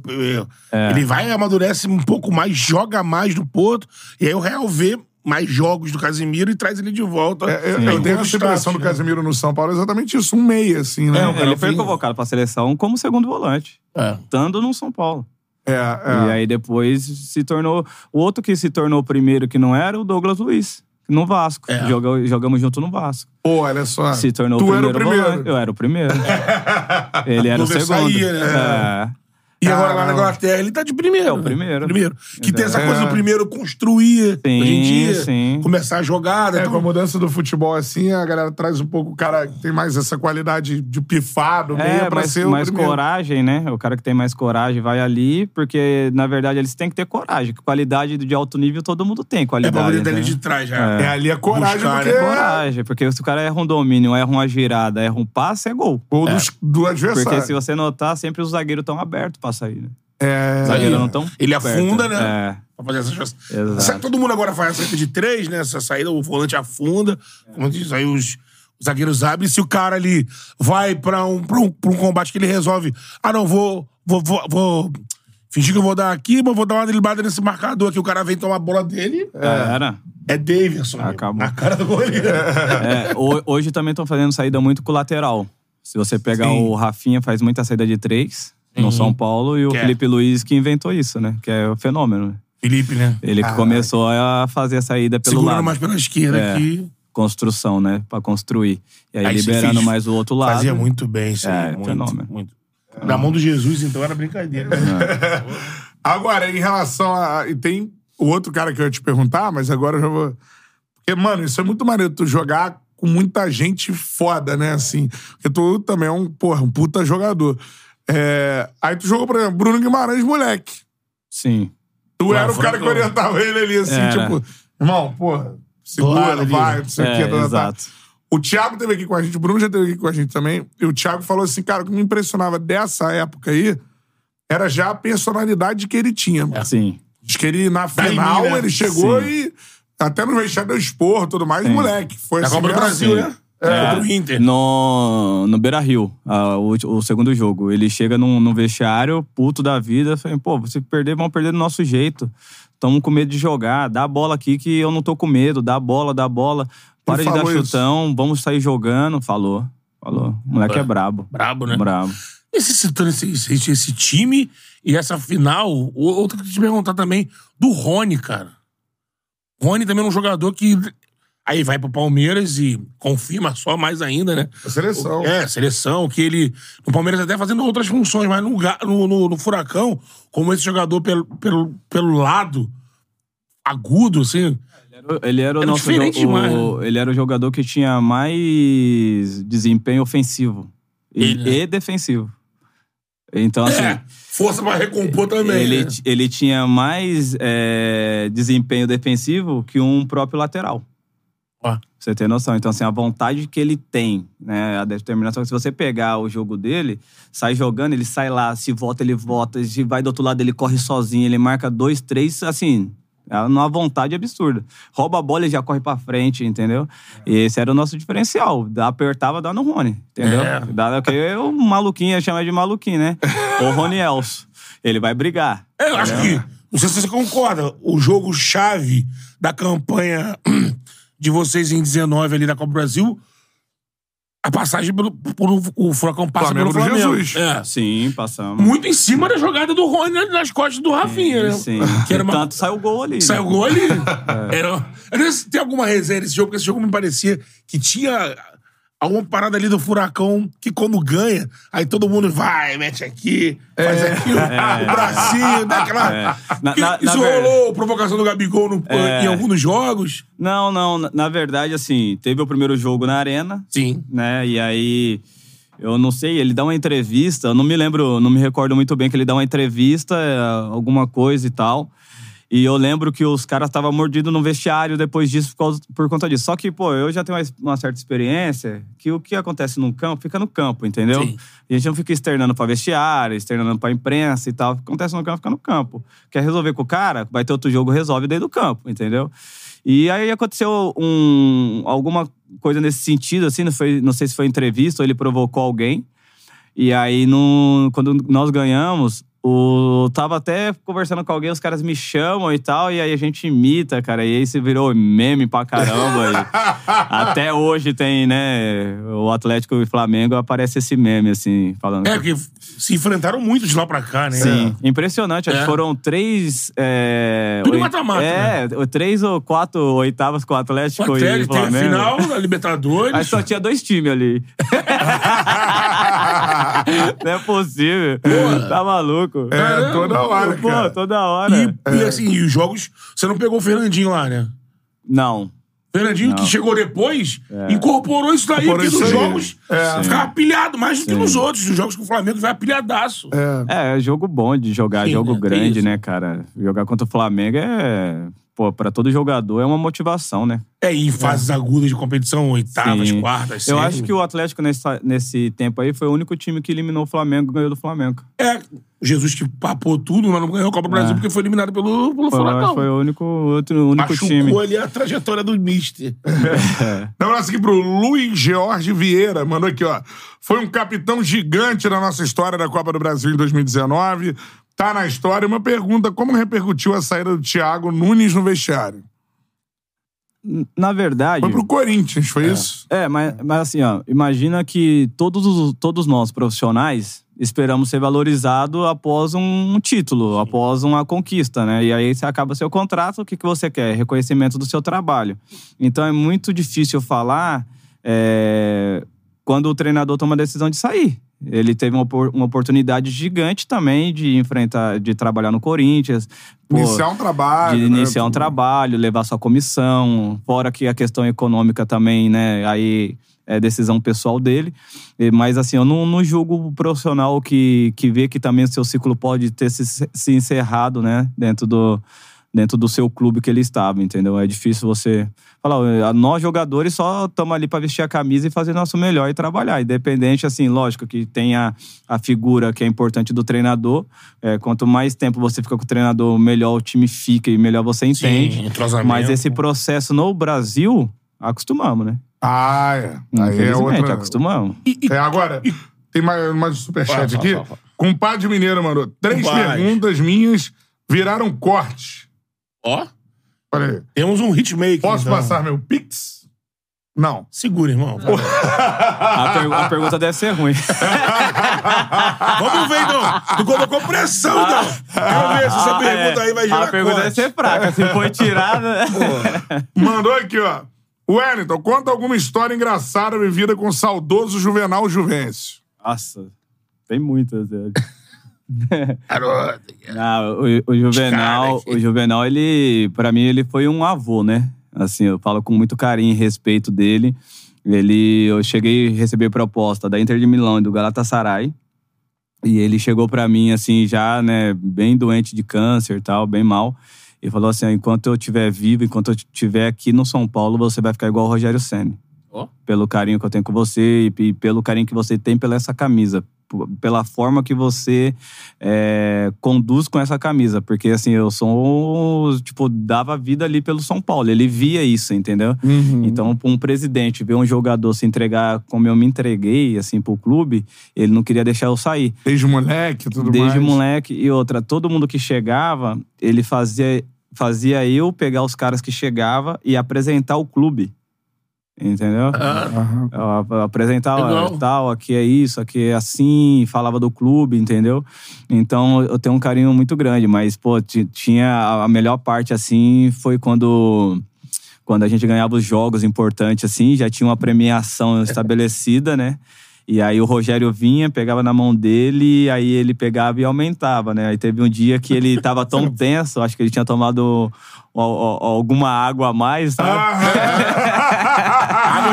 Speaker 3: É.
Speaker 2: Ele vai, amadurece um pouco mais, joga mais no Porto, e aí o Real vê mais jogos do Casimiro e traz ele de volta.
Speaker 1: É, eu, tenho essa impressão do
Speaker 2: né?
Speaker 1: Casimiro no São Paulo, é exatamente isso, um meia, assim, né?
Speaker 2: É,
Speaker 3: ele foi convocado pra seleção como segundo volante,
Speaker 2: É.
Speaker 3: estando no São Paulo.
Speaker 1: É,
Speaker 3: E
Speaker 1: é.
Speaker 3: aí depois se tornou. O outro que se tornou o primeiro que não era, o Douglas Luiz. No Vasco.
Speaker 2: É.
Speaker 3: Joga- jogamos junto no Vasco.
Speaker 1: Pô, olha só.
Speaker 3: Se tornou
Speaker 1: tu
Speaker 3: o
Speaker 1: era
Speaker 3: primeiro,
Speaker 1: o primeiro.
Speaker 3: volante. Eu era o primeiro. Ele era o segundo.
Speaker 2: saía, né?
Speaker 3: É.
Speaker 2: E agora lá na. Inglaterra ele tá de primeiro.
Speaker 3: É o
Speaker 2: né?
Speaker 3: primeiro.
Speaker 2: Primeiro. Que tem essa
Speaker 1: É.
Speaker 2: coisa do primeiro construir
Speaker 3: Sim,
Speaker 2: hoje em dia.
Speaker 3: sim.
Speaker 2: Começar a jogada.
Speaker 1: É,
Speaker 2: então-
Speaker 1: com a mudança do futebol assim, a galera traz um pouco o cara que tem mais essa qualidade de pifado, meia
Speaker 3: É,
Speaker 1: pra
Speaker 3: mais,
Speaker 1: ser o
Speaker 3: mais
Speaker 1: primeiro.
Speaker 3: coragem, né? O cara que tem mais coragem vai ali, porque, na verdade, eles têm que ter coragem. Que Qualidade de alto nível todo mundo tem
Speaker 2: É
Speaker 3: qualidade.
Speaker 2: bagulho dali
Speaker 3: né?
Speaker 2: de trás já.
Speaker 1: É ali a coragem
Speaker 2: Buscar,
Speaker 1: porque
Speaker 2: né?
Speaker 1: é
Speaker 3: Coragem, porque se o cara erra um domínio, erra uma girada, erra um passe, é gol.
Speaker 1: gol dos- do adversário.
Speaker 3: Porque se você notar, sempre os zagueiros estão abertos pra sair, né?
Speaker 1: É,
Speaker 3: Os zagueiros não estão
Speaker 2: Ele afunda, né?
Speaker 3: É.
Speaker 2: Pra fazer essas
Speaker 3: Exato.
Speaker 2: Sabe que todo mundo agora faz a saída de três, né? Essa saída, o volante afunda. Como diz aí, os, Os zagueiros abrem. Se o cara ali vai pra um, pra um, pra um combate que ele resolve. Ah, não, vou. Vou. vou, vou fingir que eu vou dar aqui, mas vou dar uma driblada nesse marcador aqui. O cara vem tomar a bola dele.
Speaker 3: Era.
Speaker 2: É Davidson.
Speaker 3: Acabou.
Speaker 2: Na cara do goleiro.
Speaker 3: É, ho- hoje também estão fazendo saída muito com lateral. Se você pegar
Speaker 2: Sim.
Speaker 3: o Rafinha, faz muita saída de três no São Paulo, e o
Speaker 2: Que é.
Speaker 3: Felipe Luiz que inventou isso, né? Que é o fenômeno.
Speaker 2: Felipe, né?
Speaker 3: Ele que começou a fazer a saída pelo
Speaker 2: Segurando
Speaker 3: lado.
Speaker 2: mais pela esquerda
Speaker 3: É.
Speaker 2: aqui.
Speaker 3: Construção, né? Pra construir. E aí,
Speaker 2: Aí você
Speaker 3: liberando
Speaker 2: fez-
Speaker 3: mais o outro lado.
Speaker 2: Fazia muito bem isso aí.
Speaker 3: É,
Speaker 2: muito,
Speaker 3: fenômeno.
Speaker 2: muito. Na mão do Jesus, então, era brincadeira.
Speaker 1: Agora, em relação a. E tem o outro cara que eu ia te perguntar, mas agora eu já vou. Porque, mano, isso é muito maneiro tu jogar com muita gente foda, né? Assim. Porque tu também é um, porra, um puta jogador. É, Aí tu jogou, por exemplo, Bruno Guimarães, moleque.
Speaker 3: Sim.
Speaker 1: Tu era o cara que orientava ele ali, assim,
Speaker 3: Era.
Speaker 1: tipo, irmão, porra, segura,
Speaker 2: Claro,
Speaker 1: vai, não sei o
Speaker 3: É,
Speaker 1: que. tá, tá, tá.
Speaker 3: exato.
Speaker 1: O Thiago teve aqui com a gente, o Bruno já teve aqui com a gente também. E o Thiago falou assim, cara, o que me impressionava dessa época aí era já a personalidade que ele tinha. mano.
Speaker 3: Sim.
Speaker 1: Diz que ele, na final,
Speaker 2: né?
Speaker 1: ele chegou
Speaker 3: Sim.
Speaker 1: e até no vestiário deu esporro e tudo mais,
Speaker 3: Sim.
Speaker 1: moleque. Foi
Speaker 2: Na
Speaker 1: assim
Speaker 2: Copa do. Brasil, né? É. O Inter.
Speaker 3: No, no Beira Rio, ah, o, o segundo jogo. Ele chega num, num vestiário, puto da vida, falei, pô, se perder, vão perder do nosso jeito. Tamo com medo de jogar. Dá a bola aqui que eu não tô com medo. Dá a bola, dá a bola. Para de dar
Speaker 1: falou isso.
Speaker 3: chutão, vamos sair jogando. Falou. Falou. O moleque é brabo.
Speaker 2: Brabo, né?
Speaker 3: Brabo.
Speaker 2: Necessitando esse, esse, esse time e essa final, outra que eu te perguntar também, do Rony, cara. Rony também é um jogador que. Aí vai pro Palmeiras e confirma só mais ainda, né?
Speaker 1: A seleção.
Speaker 2: É, seleção, que ele. No Palmeiras até fazendo outras funções, mas no, no, no- no Furacão, como esse jogador pelo, pelo, pelo lado agudo, assim.
Speaker 3: Ele era o
Speaker 2: Era
Speaker 3: nosso
Speaker 2: diferente
Speaker 3: jo- o-
Speaker 2: demais, né?
Speaker 3: Ele era o jogador que tinha mais desempenho ofensivo e,
Speaker 2: né?
Speaker 3: e defensivo. Então, assim.
Speaker 2: É, força pra recompor também.
Speaker 3: Ele,
Speaker 2: né?
Speaker 3: ele tinha mais é, desempenho defensivo que um próprio lateral. Pra Você tem noção. Então, assim, a vontade que ele tem, né? A determinação. Se você pegar o jogo dele, sai jogando, ele sai lá, se volta, ele volta, se vai do outro lado, ele corre sozinho, ele marca dois, três, assim. É uma vontade absurda. Rouba a bola e já corre pra frente, entendeu? E esse era o nosso diferencial. Apertava, dá no Rony, entendeu?
Speaker 2: É.
Speaker 3: Dá, que o maluquinho ia chamar de maluquinho, né? Ou Rony Elso. Ele vai brigar.
Speaker 2: É, eu acho que. Não sei se você concorda. O jogo-chave da campanha de vocês em 19 ali da Copa do Brasil. A passagem pelo, por o Furacão passa
Speaker 1: Flamengo
Speaker 2: pelo Flamengo.
Speaker 1: Jesus.
Speaker 2: É.
Speaker 3: Sim, passamos.
Speaker 2: Muito em cima da jogada do Rony nas costas do Rafinha, né?
Speaker 3: Sim.
Speaker 2: Que era uma,
Speaker 3: Tanto saiu o gol ali.
Speaker 2: Saiu
Speaker 3: né?
Speaker 2: gol ali. Era, eu não sei se tem alguma resenha nesse jogo, porque esse jogo me parecia que tinha alguma parada ali do Furacão que quando ganha, aí todo mundo vai, mete aqui, faz aquilo, o bracinho, dá aquela...
Speaker 3: É. Na- na-
Speaker 2: Isso
Speaker 3: na ver-
Speaker 2: rolou, provocação do Gabigol no-
Speaker 3: É.
Speaker 2: em alguns jogos.
Speaker 3: Não, não. na- Na verdade, assim, teve o primeiro jogo na Arena,
Speaker 2: Sim.
Speaker 3: né? E aí, eu não sei, ele dá uma entrevista, eu não me lembro, não me recordo muito bem que ele dá uma entrevista, é, alguma coisa e tal. E eu lembro que os caras estavam mordidos no vestiário depois disso por, causa- por conta disso. Só que, pô, eu já tenho uma, uma certa experiência que o que acontece no campo fica no campo, entendeu?
Speaker 2: Sim.
Speaker 3: A gente não fica externando pra vestiário, externando pra imprensa e tal. O que acontece no campo fica no campo. Quer resolver com o cara, vai ter outro jogo, resolve dentro do campo, entendeu? E aí aconteceu um, alguma coisa nesse sentido, assim, não, foi, não sei se foi entrevista ou ele provocou alguém. E aí, no, quando nós ganhamos, o, tava até conversando com alguém, os caras me chamam e tal, e aí a gente imita, cara. E aí se virou meme pra caramba. até hoje tem, né? O Atlético e o Flamengo aparece esse meme, assim, falando.
Speaker 2: É, porque se enfrentaram muito de lá pra cá, né?
Speaker 3: Sim, impressionante. Acho
Speaker 2: É.
Speaker 3: que foram três. É,
Speaker 2: Tudo mata-mata,
Speaker 3: É, três ou quatro oitavas com o
Speaker 2: O
Speaker 3: Atlético
Speaker 2: Atlético
Speaker 3: e Flamengo.
Speaker 2: final da Libertadores.
Speaker 3: Aí só tinha dois times ali. Não é possível. Tá maluco.
Speaker 1: É, toda hora,
Speaker 3: Pô,
Speaker 1: cara.
Speaker 3: toda hora.
Speaker 2: E, e assim, e os jogos. Você não pegou o Fernandinho lá, né?
Speaker 3: Não.
Speaker 2: Fernandinho,
Speaker 3: Não.
Speaker 2: que chegou depois, incorporou isso daí,
Speaker 1: Incorporou
Speaker 2: porque nos jogos
Speaker 1: É.
Speaker 2: ficava pilhado mais do que nos outros. Nos jogos com o Flamengo vai pilhadaço.
Speaker 1: É.
Speaker 3: É, é jogo bom de jogar,
Speaker 2: Sim,
Speaker 3: jogo
Speaker 2: né?
Speaker 3: Grande, né, cara? Jogar contra o Flamengo é. Pô, pra todo jogador é uma motivação, né?
Speaker 2: É, e em fases agudas de competição, oitavas,
Speaker 3: Sim.
Speaker 2: quartas,
Speaker 3: Eu acho que o Atlético, nesse, nesse tempo aí, foi o único time que eliminou o Flamengo e ganhou do Flamengo.
Speaker 2: É, Jesus que papou tudo, mas não ganhou a Copa do Brasil
Speaker 3: É.
Speaker 2: porque foi eliminado pelo, pelo
Speaker 3: Foi, que foi o único, outro, único
Speaker 2: Machucou
Speaker 3: time.
Speaker 2: ali a trajetória do Mister.
Speaker 1: Um abraço aqui pro Luiz George Vieira. Mandou aqui, ó. Foi um capitão gigante na nossa história da Copa do Brasil em 2019. Tá na história. Uma pergunta: como repercutiu a saída do Thiago Nunes no vestiário?
Speaker 3: Na verdade.
Speaker 1: Foi pro Corinthians, foi isso?
Speaker 3: É, mas, mas assim, ó, imagina que todos, os- todos nós profissionais esperamos ser valorizados após um título, após uma conquista, né? E aí você acaba seu contrato, o que, que você quer? Reconhecimento do seu trabalho. Então é muito difícil falar é, quando o treinador toma a decisão de sair. Ele teve uma, uma oportunidade gigante também de enfrentar, de trabalhar no Corinthians. pô,
Speaker 1: iniciar um trabalho.
Speaker 3: de
Speaker 1: né?
Speaker 3: iniciar um trabalho, levar sua comissão, fora que a questão econômica também, né? Aí é decisão pessoal dele. Mas assim, eu não, não julgo o profissional que, que vê que também o seu ciclo pode ter se, se encerrado, né? Dentro do, dentro do seu clube que ele estava, entendeu? É difícil você falar, "Ó, nós jogadores só estamos ali para vestir a camisa e fazer nosso melhor e trabalhar. Independente, assim, lógico que tem a, a figura que é importante do treinador. É, quanto mais tempo você fica com o treinador, melhor o time fica e melhor você entende.
Speaker 2: entrosamento.
Speaker 3: Mas esse processo no Brasil, acostumamos, né?
Speaker 1: Ah, é. Aí é
Speaker 3: Infelizmente,
Speaker 1: outra.
Speaker 3: acostumamos.
Speaker 1: É, agora, tem mais, mais superchat
Speaker 2: Fala,
Speaker 1: aqui.
Speaker 2: fala, fala.
Speaker 1: Compadre Mineiro mandou. Três
Speaker 2: Compadre.
Speaker 1: perguntas minhas viraram corte.
Speaker 2: Ó,
Speaker 1: Olha aí.
Speaker 2: temos um hitmaker.
Speaker 1: Posso
Speaker 2: então.
Speaker 1: passar meu Pix? Não.
Speaker 2: Segura, irmão.
Speaker 3: A, per- a pergunta deve ser ruim.
Speaker 2: Vamos ver, então. Tu colocou pressão, então. Quero ver se essa pergunta aí vai gerar
Speaker 3: Ah, é. A pergunta deve
Speaker 2: corte.
Speaker 3: ser fraca. Se foi tirada.
Speaker 1: Mandou aqui, ó. Wellington, conta alguma história engraçada vivida com o saudoso Juvenal Juvencio.
Speaker 3: Nossa, tem muitas, velho.
Speaker 2: Garoto.
Speaker 3: Ah, o, o Juvenal, o Juvenal, ele, para mim, ele foi um avô, né? Assim, eu falo com muito carinho e respeito dele. Ele, eu cheguei a receber proposta da Inter de Milão e do Galatasaray. E ele chegou pra mim, assim, já, né, bem doente de câncer e tal, bem mal. E falou assim: enquanto eu estiver vivo, enquanto eu estiver aqui no São Paulo, você vai ficar igual o Rogério Senni.
Speaker 2: Ó.
Speaker 3: Pelo carinho que eu tenho com você e pelo carinho que você tem pela essa camisa. Pela forma que você é, conduz com essa camisa. Porque, assim, eu sou, tipo, dava vida ali pelo São Paulo. Ele via isso, entendeu? Então, pra um presidente ver um jogador se entregar como eu me entreguei, assim, pro clube, ele não queria deixar eu sair.
Speaker 1: Desde moleque tudo
Speaker 3: Desde
Speaker 1: mais.
Speaker 3: moleque. E outra, todo mundo que chegava, ele fazia, fazia eu pegar os caras que chegava e apresentar o clube. Entendeu?
Speaker 1: Aham.
Speaker 3: Eu
Speaker 2: Legal.
Speaker 3: tal, aqui é isso, aqui é assim, falava do clube, entendeu? Então eu tenho um carinho muito grande, mas, pô, ti- tinha a- melhor parte, assim, foi quando. Quando a gente ganhava os jogos importantes, assim, já tinha uma premiação estabelecida, né? E aí o Rogério vinha, pegava na mão dele, aí ele pegava e aumentava, né? Aí teve um dia que ele tava tão tenso, acho que ele tinha tomado alguma água a mais, sabe?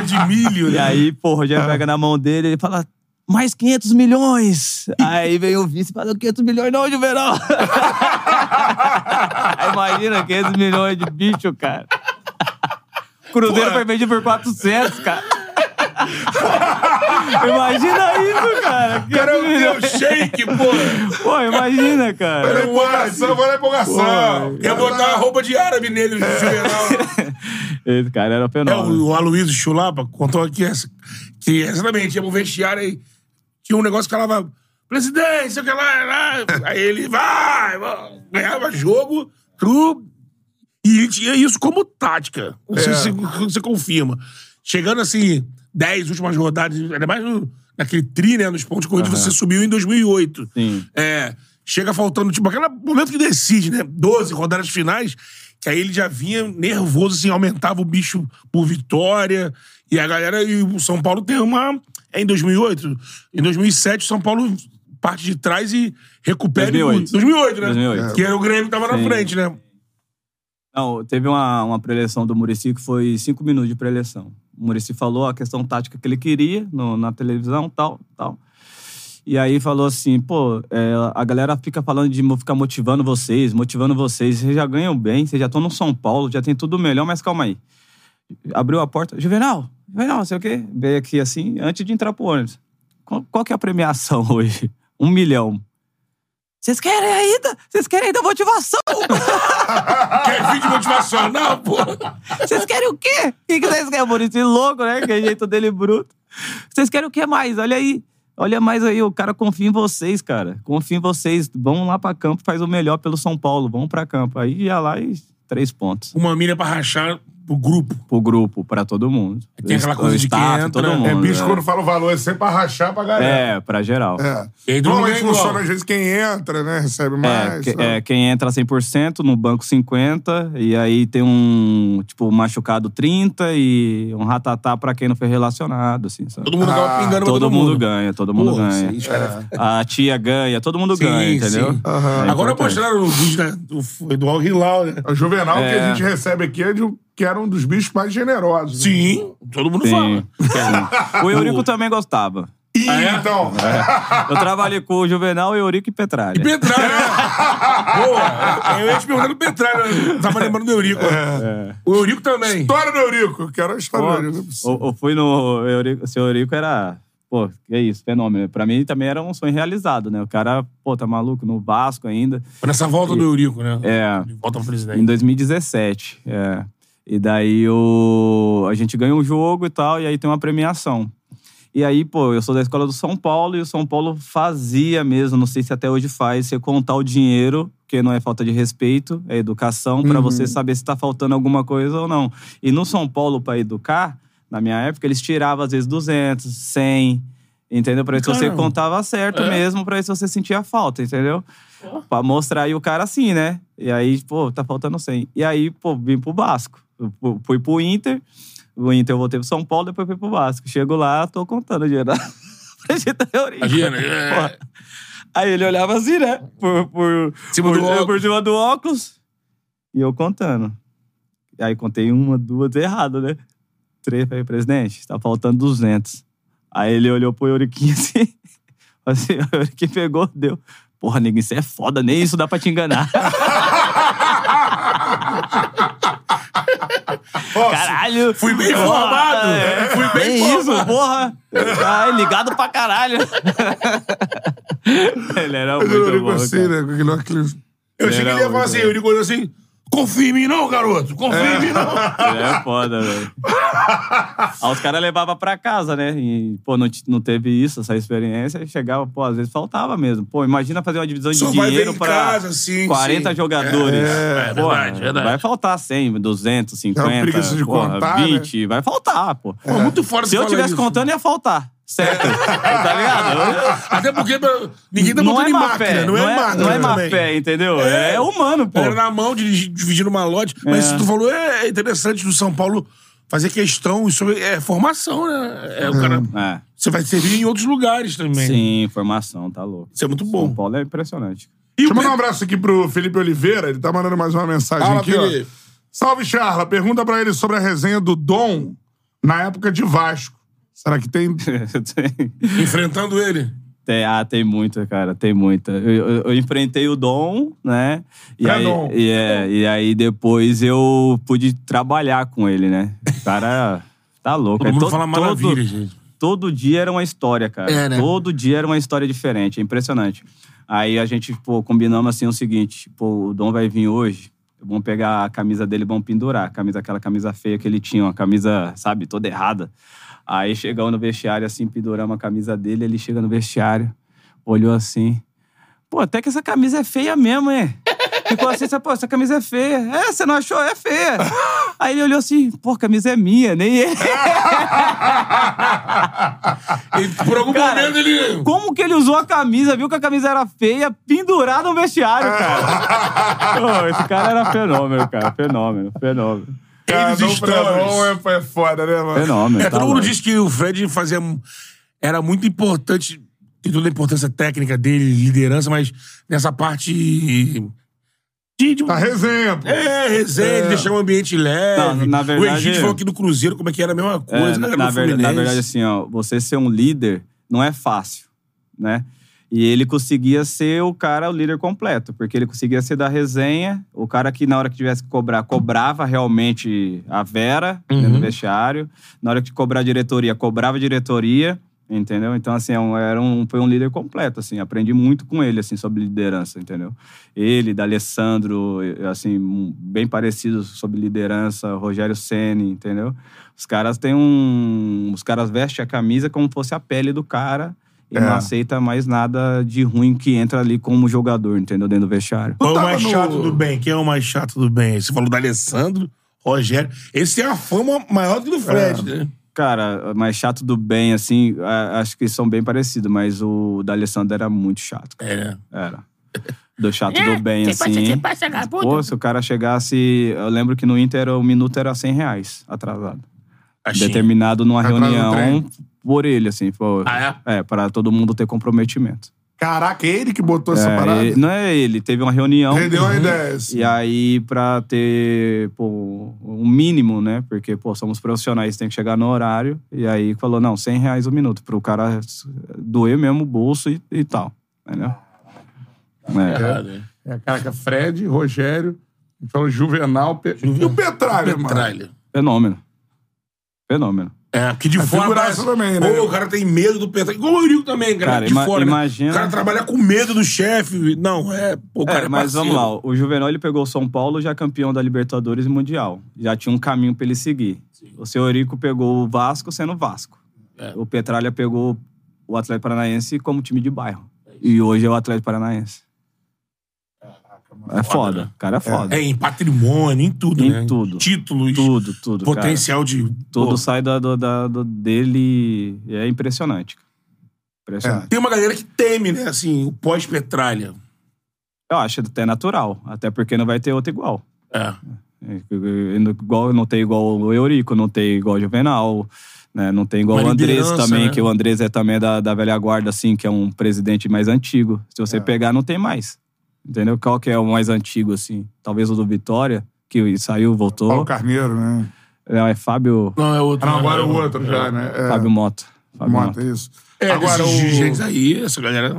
Speaker 2: De milho,
Speaker 3: E
Speaker 2: né?
Speaker 3: aí, pô, o Rogério pega na mão dele e ele fala. Mais 500 milhões! Aí vem o vice e fala: 500 milhões não, Juvenal! Imagina, 500 milhões de bicho, cara. Cruzeiro
Speaker 2: Pô.
Speaker 3: foi vendido por 400, cara. imagina isso, cara. 500
Speaker 2: Cara, o
Speaker 3: milhões.
Speaker 2: teu shake, pô.
Speaker 3: Pô, imagina, cara.
Speaker 1: Olha a empolgação, olha a empolgação.
Speaker 2: Ia botar a roupa de árabe nele, Juvenal.
Speaker 3: Esse cara era
Speaker 2: É,
Speaker 3: fenômeno.
Speaker 2: o, o Aloysio Chulapa contou aqui essa, que exatamente ia pro vestiário e tinha um negócio que falava presidente, sei o que lá, lá. Aí ele vai, vai, ganhava jogo, tudo. E ele tinha isso como tática. Não sei
Speaker 1: É.
Speaker 2: se você confirma. Chegando assim, 10 últimas rodadas, ainda mais no, naquele tri, né, nos pontos corridos, você subiu em 2008.
Speaker 3: Sim.
Speaker 2: É, chega faltando, tipo, aquele momento que decide, né? 12 rodadas finais, que aí ele já vinha nervoso, assim, aumentava o bicho por vitória. E a galera, e o São Paulo tem uma. É em 2008. Em 2007, o São Paulo parte de trás e recupera. e
Speaker 3: 2008.
Speaker 2: 2008, né?
Speaker 3: 2008.
Speaker 2: Que era o Grêmio que tava na
Speaker 3: Sim.
Speaker 2: frente, né?
Speaker 3: Não, teve uma, uma preleção do Murici que foi cinco minutos de preleção. O Murici falou a questão tática que ele queria no- na televisão, tal, tal. E aí falou assim, pô, é, a galera fica falando de ficar motivando vocês, motivando vocês. Vocês já ganham bem, vocês já estão no São Paulo, já tem tudo melhor, mas calma aí. Abriu a porta, Juvenal, Juvenal, não sei o quê. Veio aqui assim, antes de entrar pro ônibus. Qual, qual que é a premiação hoje? Um milhão. Vocês querem ainda? Vocês querem ainda motivação?
Speaker 2: Quer vídeo motivacional, pô?
Speaker 3: Vocês querem o quê? O que que vocês querem? Maurício louco, né? Que é jeito dele bruto. Vocês querem o que mais? Olha aí. Olha mais aí, o cara confia em vocês, cara. Confia em vocês. Vão lá pra campo, faz o melhor pelo São Paulo. Vão pra campo. Aí ia lá e três pontos.
Speaker 2: Uma mina pra rachar pro grupo.
Speaker 3: Pro grupo, pra todo mundo.
Speaker 2: Tem aquela
Speaker 3: O
Speaker 2: coisa de
Speaker 3: staff,
Speaker 2: quem entra,
Speaker 3: todo
Speaker 2: é
Speaker 3: mundo.
Speaker 1: É bicho
Speaker 3: é.
Speaker 1: quando fala o valor, é sempre pra rachar pra galera.
Speaker 3: É, pra geral.
Speaker 1: É.
Speaker 2: E aí
Speaker 1: Normalmente funciona, às vezes, quem entra, né? Recebe
Speaker 3: É,
Speaker 1: mais.
Speaker 3: que-
Speaker 1: sabe?
Speaker 3: é, quem entra 100%, no banco 50%, e aí tem um, tipo, machucado 30% e um ratatá pra quem não foi relacionado, assim, sabe?
Speaker 2: Todo mundo acaba
Speaker 1: Ah,
Speaker 2: pingando pra
Speaker 3: todo,
Speaker 2: todo
Speaker 3: mundo ganha, todo mundo
Speaker 2: Porra,
Speaker 3: ganha.
Speaker 2: caras-
Speaker 3: A tia ganha, todo mundo
Speaker 2: Sim,
Speaker 3: ganha, entendeu?
Speaker 2: sim.
Speaker 3: É
Speaker 2: Agora mostraram o vídeo né, do, do Al Hilal, né?
Speaker 1: O Juvenal que a
Speaker 3: É.
Speaker 1: gente recebe aqui é de um- que era um dos bichos mais generosos. né?
Speaker 2: Sim, todo mundo
Speaker 3: Sim.
Speaker 2: fala.
Speaker 3: O Eurico também gostava.
Speaker 1: E
Speaker 2: Ah, é?
Speaker 1: então,
Speaker 3: Eu trabalhei com o Juvenal, Eurico e Petralha.
Speaker 2: Petralha, né? Pô, eu ia te perguntar do Petralha, eu tava lembrando do Eurico. O Eurico também.
Speaker 1: história do Eurico. Quero a história
Speaker 3: Pô,
Speaker 1: do Eurico.
Speaker 3: Eu, eu fui no Eurico, o seu Eurico era, pô, que isso, fenômeno. Pra mim também era um sonho realizado, né? O cara, pô, tá maluco, no Vasco ainda.
Speaker 2: Foi nessa volta do Eurico, né?
Speaker 3: É.
Speaker 2: Volta ao
Speaker 3: Em
Speaker 2: presidente.
Speaker 3: 2017, é. E daí o... a gente ganha um jogo e tal, e aí tem uma premiação. E aí, pô, eu sou da escola do São Paulo e o São Paulo fazia mesmo, não sei se até hoje faz, você contar o dinheiro, que não é falta de respeito, é educação, pra você saber se tá faltando alguma coisa ou não. E no São Paulo, pra educar, na minha época, eles tiravam às vezes 200, 100, entendeu? Pra ver se você
Speaker 2: Caramba.
Speaker 3: contava certo
Speaker 2: É.
Speaker 3: mesmo, pra ver se você sentia falta, entendeu? Pra mostrar aí o cara assim, né? E aí, pô, tá faltando 100. E aí, pô, vim pro. Eu fu- Fui pro Inter. O Inter eu voltei pro São Paulo, depois fui pro Vasco. Chego lá, tô contando o dinheiro da Eurico.
Speaker 2: Imagina, é.
Speaker 3: Porra. Aí ele olhava assim, né? Por, por,
Speaker 2: Cima
Speaker 3: por,
Speaker 2: do óculos.
Speaker 3: por cima do óculos. E eu contando. Aí contei uma, duas, errado, né? Três, falei, presidente, tá faltando 200. Aí ele olhou pro Euriquinho assim. Assim, o Euriquinho pegou, deu. Porra, nego, isso é foda, nem isso dá pra te enganar. Caralho!
Speaker 2: Fui bem
Speaker 3: Porra,
Speaker 2: informado.
Speaker 3: é.
Speaker 2: Fui bem
Speaker 3: isso, porra! Ai, ligado pra caralho! ele era muito bom,
Speaker 1: assim, né?
Speaker 2: Eu achei que ele ia falar assim, o Eurico olhou assim, confia em mim não, garoto, confia em mim não.
Speaker 3: É foda, velho. Aí os caras levavam pra casa, né? E, pô, não, não teve isso, essa experiência. E chegava, pô, às vezes faltava mesmo. Pô, imagina fazer uma divisão
Speaker 2: Só
Speaker 3: de dinheiro pra
Speaker 2: casa, sim,
Speaker 3: 40
Speaker 2: sim.
Speaker 3: jogadores.
Speaker 2: É, é
Speaker 3: Pô,
Speaker 2: verdade, verdade.
Speaker 3: Vai faltar 100, 200, 50,
Speaker 1: É preguiça de
Speaker 3: porra,
Speaker 1: contar, né?
Speaker 3: 20. Vai faltar, pô.
Speaker 2: Pô, muito fora
Speaker 3: Se eu tivesse contando, ia faltar. Certo? tá ligado?
Speaker 2: Até porque ninguém tá
Speaker 3: não
Speaker 2: botando
Speaker 3: é
Speaker 2: em
Speaker 3: má
Speaker 2: máquina,
Speaker 3: fé,
Speaker 2: não é máquina
Speaker 3: Não é má
Speaker 2: também.
Speaker 3: fé, entendeu?
Speaker 2: É.
Speaker 3: É, humano, pô.
Speaker 2: Era na mão, dividindo uma lote. Mas
Speaker 3: É.
Speaker 2: isso que tu falou é interessante do São Paulo fazer questão, isso é formação, né? É, o cara,
Speaker 3: É.
Speaker 2: você vai servir em outros lugares também.
Speaker 3: Sim, informação, tá louco.
Speaker 2: Isso é muito
Speaker 3: São
Speaker 2: bom.
Speaker 3: Paulo é impressionante.
Speaker 2: E
Speaker 1: Deixa eu mandar um abraço aqui pro Felipe Oliveira. Ele tá mandando mais uma mensagem
Speaker 2: Fala,
Speaker 1: aqui,
Speaker 2: Felipe.
Speaker 1: ó. Salve, Charla. Pergunta pra ele sobre a resenha do Dom na época de Vasco. Será que tem?
Speaker 3: Tem-
Speaker 2: enfrentando ele.
Speaker 3: Tem, ah, tem muita, cara, tem muita. Eu, eu- eu enfrentei o Dom, né? E,
Speaker 1: É
Speaker 3: aí,
Speaker 1: Dom.
Speaker 3: e, é, e aí depois eu pude trabalhar com ele, né? O cara tá louco.
Speaker 2: Todo
Speaker 3: É
Speaker 2: mundo
Speaker 3: to-
Speaker 2: fala
Speaker 3: todo-
Speaker 2: maravilha, gente.
Speaker 3: todo dia era uma história, cara.
Speaker 2: É, né?
Speaker 3: Todo dia era uma história diferente, é impressionante. Aí a gente, pô, combinamos assim o seguinte, pô, o Dom vai vir hoje, vamos pegar a camisa dele e vamos pendurar. A camisa, aquela camisa feia que ele tinha, uma camisa, sabe, toda errada. Aí chegamos no vestiário, assim, penduramos a camisa dele, ele chega no vestiário, olhou assim, pô, até que essa camisa é feia mesmo, hein? Ficou assim, pô, essa camisa é feia. É, você não achou? É feia. Aí ele olhou assim, pô, a camisa é minha, nem ele.
Speaker 2: E por algum
Speaker 3: Cara,
Speaker 2: momento ele.
Speaker 3: Como que ele usou a camisa, viu que a camisa era feia, pendurada no vestiário, cara? Pô, esse cara era fenômeno, cara. Fenômeno, fenômeno.
Speaker 1: Cara,
Speaker 2: Eles
Speaker 1: Dom pra é, é foda, né, mano?
Speaker 3: Fenômeno.
Speaker 2: É,
Speaker 3: tá
Speaker 2: todo mundo
Speaker 3: louco.
Speaker 2: diz que o Fred fazia. Era muito importante, tem toda a importância técnica dele, liderança, mas nessa parte. De, de,
Speaker 1: A resenha, pô.
Speaker 2: é, resenha, de deixar o ambiente leve.
Speaker 3: Não, na
Speaker 2: O
Speaker 3: verdade-
Speaker 2: Egídio falou aqui do Cruzeiro, como é que era a mesma
Speaker 3: É,
Speaker 2: coisa.
Speaker 3: na,
Speaker 2: cara,
Speaker 3: na
Speaker 2: no
Speaker 3: verdade, na verdade, assim, ó, você ser um líder não é fácil. né? E ele conseguia ser o cara, o líder completo, porque ele conseguia ser da resenha, o cara que na hora que tivesse que cobrar, cobrava realmente a Vera dentro do vestiário. Na hora que cobrar a diretoria, cobrava a diretoria, entendeu? Então, assim, é era um, foi um líder completo, assim. Aprendi muito com ele, assim, sobre liderança, entendeu? Ele, D'Alessandro, assim, um- bem parecidos sobre liderança, Rogério Ceni, entendeu? Os caras têm um... Os caras vestem a camisa como fosse a pele do cara e
Speaker 1: É.
Speaker 3: não aceita mais nada de ruim que entra ali como jogador, entendeu? Dentro do vestiário.
Speaker 2: Qual é o mais
Speaker 1: no-
Speaker 2: chato do bem? Quem é o mais chato do bem? Você falou do Alessandro, Rogério. Esse tem a fama maior do que o do Fred, né?
Speaker 3: Cara, mais chato do bem, assim, acho que são bem parecidos, mas o D'Alessandro era muito chato. cara.
Speaker 2: É?
Speaker 3: Era. Do chato do bem, assim. Pô, se o cara chegasse. Eu lembro que no Inter o minuto era 100 reais atrasado.
Speaker 2: Achei.
Speaker 3: Determinado numa
Speaker 1: Atrás do
Speaker 3: reunião
Speaker 1: trem.
Speaker 3: por ele, assim.
Speaker 2: Ah,
Speaker 3: é? pra todo mundo ter comprometimento.
Speaker 1: Caraca, ele que botou essa
Speaker 3: É,
Speaker 1: parada?
Speaker 3: ele- não é ele, teve uma reunião.
Speaker 1: Rendeu uma ideia. assim.
Speaker 3: E aí, pra ter pô, um mínimo, né? Porque, pô, somos profissionais, tem que chegar no horário. E aí falou, não, 100 reais o minuto, pro cara doer mesmo o bolso e, e tal. Entendeu? É.
Speaker 2: Errado, né?
Speaker 1: É, caraca, Fred, Rogério, a gente falou Juvenal, Pe... e o Petralha, mano.
Speaker 2: Petralha.
Speaker 3: Fenômeno. Fenômeno.
Speaker 2: É, que de
Speaker 1: A
Speaker 2: fora parece...
Speaker 1: também, né?
Speaker 2: Pô, o cara tem medo do Petralha. Igual o Eurico também, cara.
Speaker 3: Cara,
Speaker 2: de
Speaker 3: ima-
Speaker 2: fora, né?
Speaker 3: imagina-
Speaker 2: O cara trabalha com medo do chefe. Não, é... Pô, cara
Speaker 3: É,
Speaker 2: é,
Speaker 3: mas
Speaker 2: parceiro.
Speaker 3: vamos lá, o Juvenal ele pegou o São Paulo já campeão da Libertadores e Mundial. Já tinha um caminho pra ele seguir. O seu Eurico pegou o Vasco sendo Vasco.
Speaker 2: É.
Speaker 3: O Petralha pegou o Atlético Paranaense como time de bairro. E hoje é o Atlético Paranaense. É foda,
Speaker 2: né?
Speaker 3: o cara é foda.
Speaker 2: É, em patrimônio, em tudo,
Speaker 3: Em
Speaker 2: né?
Speaker 3: tudo.
Speaker 2: Títulos,
Speaker 3: Tudo, tudo. cara.
Speaker 2: potencial de...
Speaker 3: Tudo
Speaker 2: Pô,
Speaker 3: sai da, da- do- dele. É impressionante. Impressionante.
Speaker 2: Tem uma galera que teme, né? Assim, o pós-Petralha.
Speaker 3: Eu acho até natural. Até porque não vai ter outro igual.
Speaker 2: É.
Speaker 3: É, Igual, não tem igual o Eurico, não tem igual o Juvenal, né? não tem igual
Speaker 2: Uma
Speaker 3: o Andrés também,
Speaker 2: né?
Speaker 3: que o Andrés é também da, da velha guarda, assim, que é um presidente mais antigo. Se você pegar, não tem mais. Entendeu? Qual que é o mais antigo, assim? Talvez o do Vitória, que saiu, voltou.
Speaker 1: Paulo Carneiro, né?
Speaker 3: É, é Fábio,
Speaker 2: Não, é outro.
Speaker 1: Ah, não,
Speaker 2: né?
Speaker 1: agora o outro já, né? É,
Speaker 3: Fábio Mota. Fábio
Speaker 1: Mota,
Speaker 3: Mota.
Speaker 1: isso.
Speaker 2: É,
Speaker 1: agora
Speaker 2: agora
Speaker 1: o...
Speaker 2: dirigentes aí, essa galera...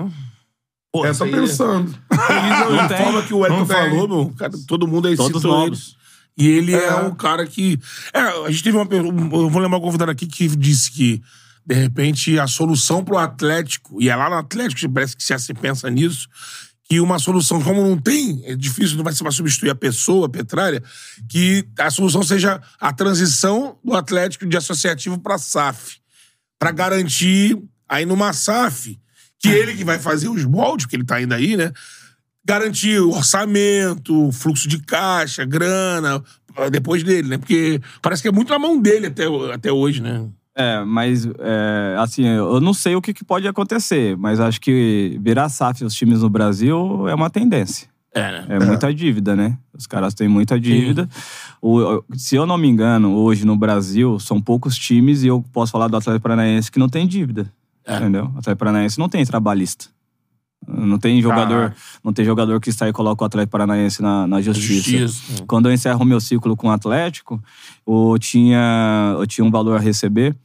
Speaker 2: Pô,
Speaker 1: É,
Speaker 2: essa
Speaker 1: tô
Speaker 2: aí-
Speaker 1: pensando.
Speaker 2: Eles,
Speaker 3: Não
Speaker 2: a
Speaker 3: tem.
Speaker 2: forma que o Elton
Speaker 1: Não tem.
Speaker 2: falou, meu, cara, todo mundo aí
Speaker 3: Todos
Speaker 2: citou
Speaker 3: novos.
Speaker 2: E ele é.
Speaker 1: É.
Speaker 2: um cara que. É, a gente teve uma pergunta. Eu vou lembrar um convidado aqui que disse que, de repente, a solução pro Atlético, e é lá no Atlético, parece que se pensa nisso, que uma solução, como não tem, é difícil, não vai ser pra substituir a pessoa, a Petralha, que a solução seja a transição do Atlético de associativo pra SAF. Pra garantir aí numa SAF, que ele que vai fazer os moldes, que ele tá ainda aí, né? Garantir o orçamento, fluxo de caixa, grana, depois dele, né? Porque parece que é muito na mão dele até, até hoje, né?
Speaker 3: É, mas, é, assim, eu não sei o que, que pode acontecer, mas acho que virar SAF os times no Brasil é uma tendência.
Speaker 2: É, né?
Speaker 3: É muita dívida, né? Os caras têm muita dívida. O- se eu não me engano, hoje no Brasil, são poucos times e eu posso falar do Atlético Paranaense que não tem dívida.
Speaker 2: É.
Speaker 3: Entendeu? O Atlético Paranaense não tem trabalhista. Não tem jogador,
Speaker 1: Caraca.
Speaker 3: não tem jogador que sai e coloca o Atlético Paranaense na, na justiça.
Speaker 2: Justiça.
Speaker 3: Quando eu encerro o meu ciclo com o Atlético, eu tinha, eu tinha um valor a receber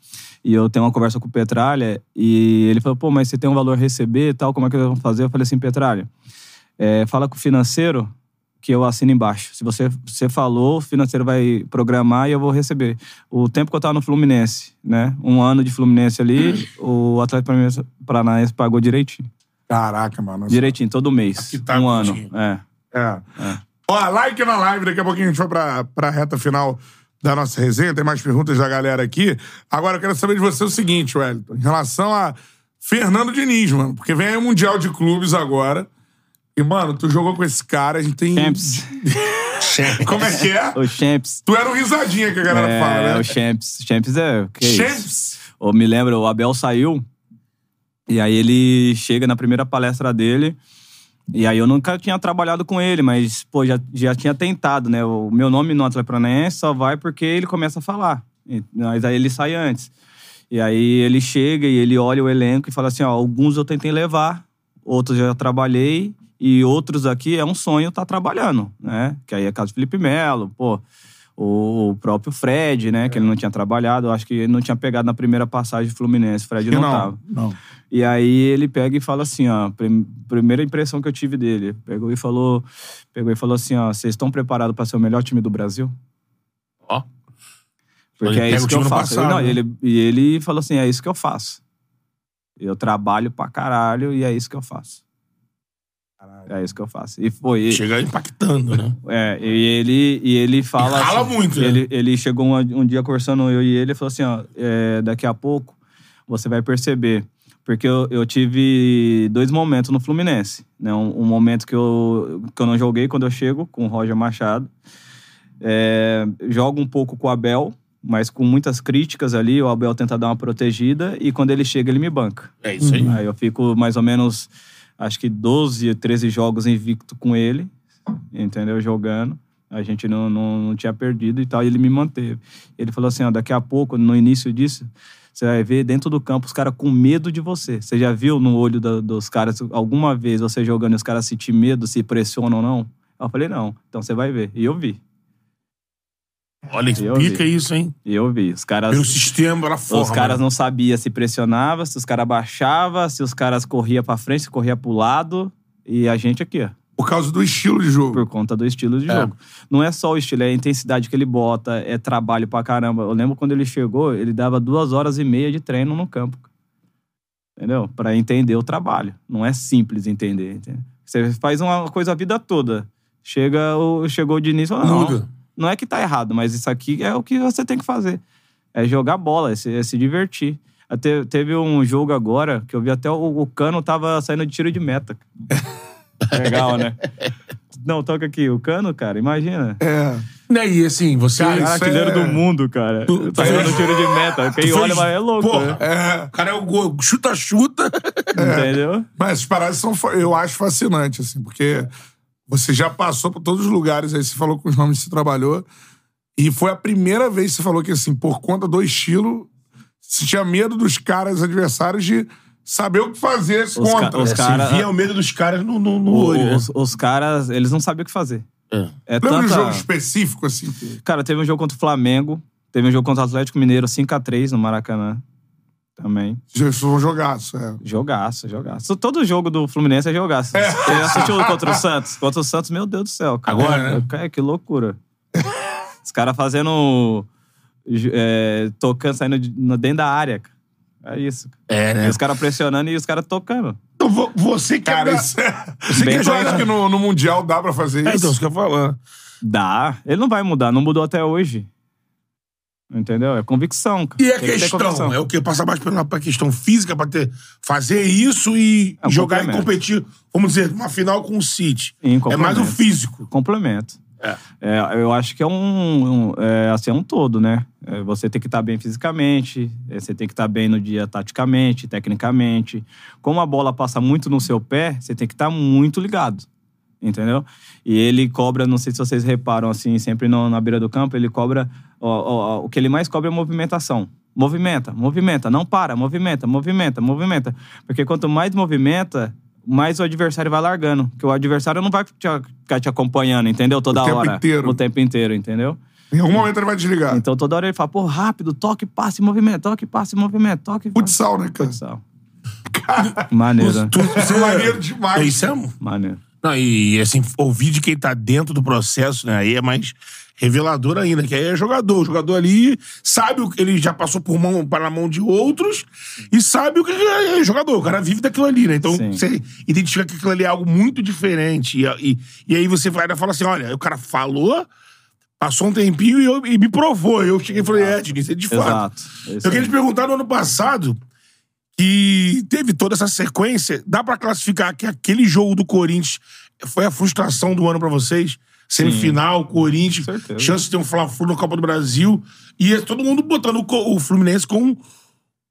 Speaker 3: e eu tenho uma conversa com o Petralha e ele falou, pô, mas você tem um valor a receber e tal, como é que nós vamos fazer? Eu falei assim, Petralha, é, fala com o financeiro que eu assino embaixo. Se você, você falou, o financeiro vai programar e eu vou receber. O tempo que eu tava no Fluminense, né? Um ano de Fluminense ali, o Atlético Paranaense pagou direitinho.
Speaker 1: Caraca, mano.
Speaker 3: Direitinho, todo mês.
Speaker 2: Aqui tá
Speaker 3: um ano.
Speaker 2: curtinho.
Speaker 3: É.
Speaker 1: É. Ó, like na live, daqui a pouquinho a gente vai pra, pra reta final da nossa resenha, tem mais perguntas da galera aqui. Agora eu quero saber de você o seguinte, Wellington, em relação a Fernando Diniz, mano, porque vem aí o Mundial de Clubes agora. E, mano, tu jogou com esse cara, a gente tem.
Speaker 3: Champs.
Speaker 1: Como é que é?
Speaker 3: O Champs.
Speaker 1: Tu era o risadinha que a galera
Speaker 3: é,
Speaker 1: fala, né?
Speaker 3: o Champs. Champs é. Que é isso?
Speaker 1: Champs.
Speaker 3: Eu me lembro, o Abel saiu. E aí ele chega na primeira palestra dele. E aí eu nunca tinha trabalhado com ele, mas, pô, já, já tinha tentado, né? O meu nome no Atlético Paranaense só vai porque ele começa a falar. E- Mas aí ele sai antes. E aí ele chega e ele olha o elenco e fala assim, ó, alguns eu tentei levar, outros eu já trabalhei, e outros aqui é um sonho estar trabalhando, né? Que aí é caso Felipe Melo, pô. O próprio Fred, né? Que ele não tinha trabalhado. Eu acho que ele não tinha pegado na primeira passagem do Fluminense. O Fred não,
Speaker 1: não,
Speaker 3: tava.
Speaker 1: não.
Speaker 3: E aí ele pega e fala assim, ó, prim- primeira impressão que eu tive dele, pegou e falou, pegou e falou assim, ó, vocês estão preparados para ser o melhor time do Brasil?
Speaker 2: Ó.
Speaker 3: Porque
Speaker 2: Ele
Speaker 3: é isso que eu faço.
Speaker 2: passado,
Speaker 3: Não,
Speaker 2: né?
Speaker 3: ele, e ele falou assim, é isso que eu faço. Eu trabalho pra caralho e é isso que eu faço. É isso que eu faço. E foi.
Speaker 2: Chega impactando, né?
Speaker 3: É, e ele, e ele fala.
Speaker 2: Rala
Speaker 3: assim,
Speaker 2: muito, né?
Speaker 3: Ele, ele chegou um, um dia conversando, eu e ele, e falou assim: ó, é, daqui a pouco você vai perceber. Porque eu, eu tive dois momentos no Fluminense. Né? Um, um momento que eu, que eu não joguei quando eu chego, com o Roger Machado. É, jogo um pouco com o Abel, mas com muitas críticas ali. O Abel tenta dar uma protegida e quando ele chega, ele me banca.
Speaker 2: É isso aí.
Speaker 3: Aí eu fico mais ou menos, acho que 12, 13 jogos invicto com ele, entendeu? Jogando. A gente não, não, não tinha perdido e tal, e ele me manteve. Ele falou assim: ó, daqui a pouco, no início disso, você vai ver dentro do campo os caras com medo de você. Você já viu no olho da- dos caras, alguma vez você jogando e os caras sentir medo, se pressionam ou não? Eu falei: não, então você vai ver. E eu vi.
Speaker 2: Olha que
Speaker 3: Eu
Speaker 2: pica
Speaker 3: vi.
Speaker 2: isso, hein?
Speaker 3: Eu vi. Os caras.
Speaker 2: Pelo sistema, pela forma.
Speaker 3: Os caras
Speaker 2: né?
Speaker 3: não sabiam se pressionava, se os caras baixavam, se os caras corria pra frente, se corria pro lado. E a gente aqui, ó,
Speaker 1: Por causa do estilo de jogo.
Speaker 3: por conta do estilo de
Speaker 2: É.
Speaker 3: jogo. Não é só o estilo, é a intensidade que ele bota, é trabalho pra caramba. Eu lembro quando ele chegou, ele dava duas horas e meia de treino no campo. Entendeu? Pra entender o trabalho. Não é simples entender. entendeu? Você faz uma coisa a vida toda. Chega o, chegou o Diniz e fala,
Speaker 2: Muda.
Speaker 3: Não é que tá errado, mas isso aqui é o que você tem que fazer. É jogar bola, é se, é se divertir. Até, teve um jogo agora que eu vi até o, o Cano tava saindo de tiro de meta. Legal, né? Não, toca aqui. O Cano, cara, imagina.
Speaker 1: É.
Speaker 2: Né, E assim, você.
Speaker 1: Cara,
Speaker 3: Cara,
Speaker 1: isso
Speaker 3: artilheiro
Speaker 1: é-
Speaker 3: do mundo, cara.
Speaker 2: Tu-
Speaker 3: tá
Speaker 2: fez-
Speaker 3: tiro de meta. Quem olha,
Speaker 2: fez-
Speaker 3: mas é louco,
Speaker 2: Porra,
Speaker 3: né?
Speaker 1: É.
Speaker 2: O cara é o gol, chuta-chuta.
Speaker 3: Entendeu?
Speaker 1: Mas essas paradas são, eu acho fascinante, assim, porque você já passou por todos os lugares, aí você falou com os nomes que você trabalhou, e foi a primeira vez que você falou que, assim, por conta do estilo, você tinha medo dos caras adversários de saber o que fazer
Speaker 3: Os
Speaker 1: contra.
Speaker 3: ca- os
Speaker 2: Você
Speaker 3: cara-
Speaker 2: via o medo dos caras no, no, no
Speaker 3: O-
Speaker 2: olho. né?
Speaker 3: os, os caras, eles não sabiam o que fazer.
Speaker 2: É.
Speaker 3: É
Speaker 1: Lembra de um
Speaker 3: tanta...
Speaker 1: jogo específico, assim? que-
Speaker 3: Cara, teve um jogo contra o Flamengo. Teve um jogo contra o Atlético Mineiro 5x3 no Maracanã. Também.
Speaker 1: Um jogaço, é.
Speaker 3: Jogaço, jogaço. Todo jogo do Fluminense é jogaço. Você assistiu contra o Santos? Contra o Santos, meu Deus do céu. Cara.
Speaker 2: Agora, né?
Speaker 3: É, que loucura. Os caras fazendo. é, tocando, saindo dentro da área. cara. É isso.
Speaker 2: É,
Speaker 3: E
Speaker 2: né?
Speaker 3: os caras pressionando e os caras tocando.
Speaker 2: Então, vo- você que
Speaker 1: Cara,
Speaker 2: é.
Speaker 1: isso é...
Speaker 2: Você
Speaker 3: Bem
Speaker 2: jogar.
Speaker 1: que no, no Mundial dá pra fazer
Speaker 2: É,
Speaker 1: isso.
Speaker 2: então, isso que eu falar.
Speaker 3: Dá. Ele não vai mudar. Não mudou até hoje. Entendeu? É convicção, cara.
Speaker 2: E
Speaker 3: Tem que ter
Speaker 2: questão?
Speaker 3: convicção.
Speaker 2: É o quê? Passar mais pela pra questão física pra ter, fazer isso e
Speaker 3: É um
Speaker 2: jogar e competir, vamos dizer, uma final com o City. É mais o físico.
Speaker 3: Complemento.
Speaker 2: É.
Speaker 3: É, eu acho que é um, um, é, assim, é um todo, né? É, você tem que estar bem fisicamente, é, você tem que estar bem no dia taticamente, tecnicamente. Como a bola passa muito no seu pé, você tem que estar muito ligado, entendeu? E ele cobra, não sei se vocês reparam, assim, sempre no- na beira do campo, ele cobra, ó, ó, o que ele mais cobra é movimentação. Movimenta, movimenta, não para, movimenta, movimenta, movimenta. Porque quanto mais movimenta, mais o adversário vai largando. Porque o adversário não vai te- ficar te acompanhando, entendeu? Toda
Speaker 1: O tempo
Speaker 3: hora.
Speaker 1: inteiro.
Speaker 3: O tempo inteiro, entendeu?
Speaker 1: Em algum momento ele vai desligar.
Speaker 3: Então toda hora ele fala, pô, rápido, toque, passe, movimento, toque, passe, movimento, toque.
Speaker 1: Futsal, né, cara?
Speaker 3: Futsal. Maneiro, né?
Speaker 2: Tu,
Speaker 1: Isso é maneiro
Speaker 2: é
Speaker 1: demais.
Speaker 2: isso é,
Speaker 3: Maneiro.
Speaker 2: Não, e assim, ouvir de quem tá dentro do processo, né? Aí é mais revelador ainda, que aí é jogador. O jogador ali sabe o que ele já passou por mão para a mão de outros e sabe o que é jogador. O cara vive daquilo ali, né? Então
Speaker 3: Sim.
Speaker 2: você identifica que aquilo ali é algo muito diferente. E, e, e aí você vai e fala assim: olha, o cara falou, passou um tempinho e, eu- e me provou. Eu cheguei e falei: é, Diniz, é de fato.
Speaker 3: Exato. É isso
Speaker 2: Eu queria te perguntar no ano passado que teve toda essa sequência. Dá pra classificar que aquele jogo do Corinthians foi a frustração do ano pra vocês? Semifinal, Corinthians,
Speaker 3: Com certeza.
Speaker 2: chance de ter um Fla-Flu na Copa do Brasil. E é todo mundo botando o Fluminense como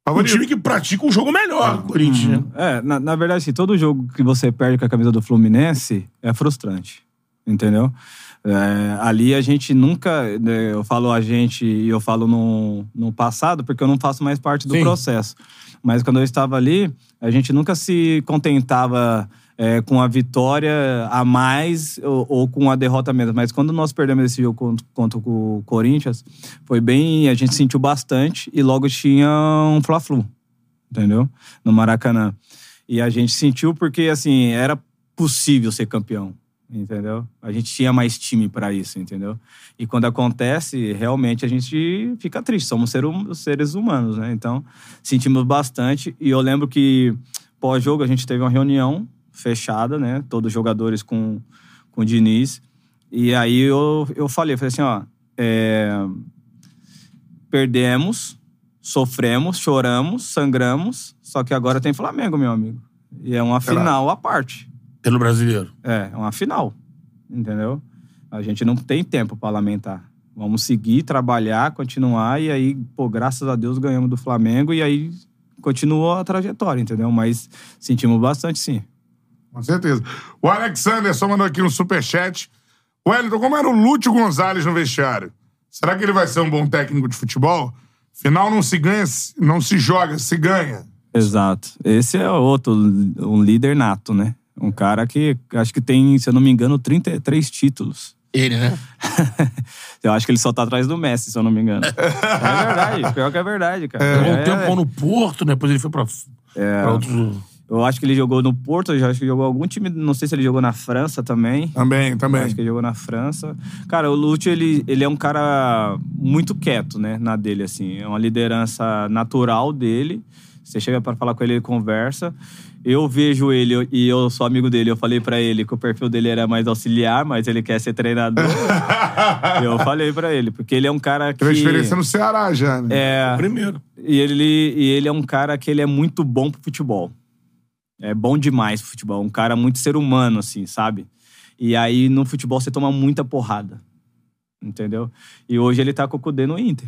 Speaker 2: um time que pratica um jogo melhor, Corinthians. né?
Speaker 3: É, na, na verdade, assim, todo jogo que você perde com a camisa do Fluminense é frustrante. Entendeu? É, ali a gente nunca. né, Eu falo a gente e eu falo no, no passado, porque eu não faço mais parte do
Speaker 2: Sim.
Speaker 3: processo. Mas quando eu estava ali, a gente nunca se contentava é, com a vitória a mais ou, ou com a derrota menos. Mas quando nós perdemos esse jogo contra, contra o Corinthians, foi bem. A gente sentiu bastante e logo tinha um Fla-Flu, entendeu? No Maracanã. E a gente sentiu porque, assim, era possível ser campeão, entendeu? A gente tinha mais time para isso, entendeu? E quando acontece, realmente a gente fica triste. Somos hum- seres humanos, né? Então, sentimos bastante. E eu lembro que pós-jogo a gente teve uma reunião fechada, né? Todos os jogadores com, com o Diniz. E aí eu, eu falei, falei assim, ó, é, perdemos, sofremos, choramos, sangramos, só que agora tem Flamengo, meu amigo. E é uma final à parte.
Speaker 2: Pelo brasileiro.
Speaker 3: É, é uma final. Entendeu? A gente não tem tempo para lamentar. Vamos seguir, trabalhar, continuar, e aí, pô, graças a Deus ganhamos do Flamengo, e aí continuou a trajetória, entendeu? Mas sentimos bastante, sim.
Speaker 1: Com certeza. O Alexander só mandou aqui um superchat. Wellington, como era o Lúcio Gonzalez no vestiário? Será que ele vai ser um bom técnico de futebol? Final não se ganha, não se joga, se ganha.
Speaker 3: Exato. Esse é outro, um líder nato, né? Um cara que acho que tem, se eu não me engano, 33 títulos.
Speaker 2: Ele, né?
Speaker 3: eu acho que ele só tá atrás do Messi, se eu não me engano. É verdade, pior que é verdade, cara.
Speaker 2: Jogou um
Speaker 3: É,
Speaker 2: tempo no Porto, né? Depois ele foi pra, pra outros...
Speaker 3: Eu acho que ele jogou no Porto, eu acho que jogou algum time, não sei se ele jogou na França também.
Speaker 1: Também, também.
Speaker 3: Acho que ele jogou na França. Cara, o Lúcio, ele, ele é um cara muito quieto, né? Na dele, assim. É uma liderança natural dele. Você chega pra falar com ele, ele conversa. Eu vejo ele e eu sou amigo dele. Eu falei pra ele que o perfil dele era mais auxiliar, mas ele quer ser treinador. eu falei pra ele, porque ele é um cara que.
Speaker 1: Teve experiência no Ceará já, né?
Speaker 3: É,
Speaker 2: Primeiro.
Speaker 3: e ele, e ele é um cara que ele é muito bom pro futebol. É bom demais pro futebol. Um cara muito ser humano, assim, sabe? E aí, no futebol, você toma muita porrada. Entendeu? E hoje ele tá com o Cudê no Inter,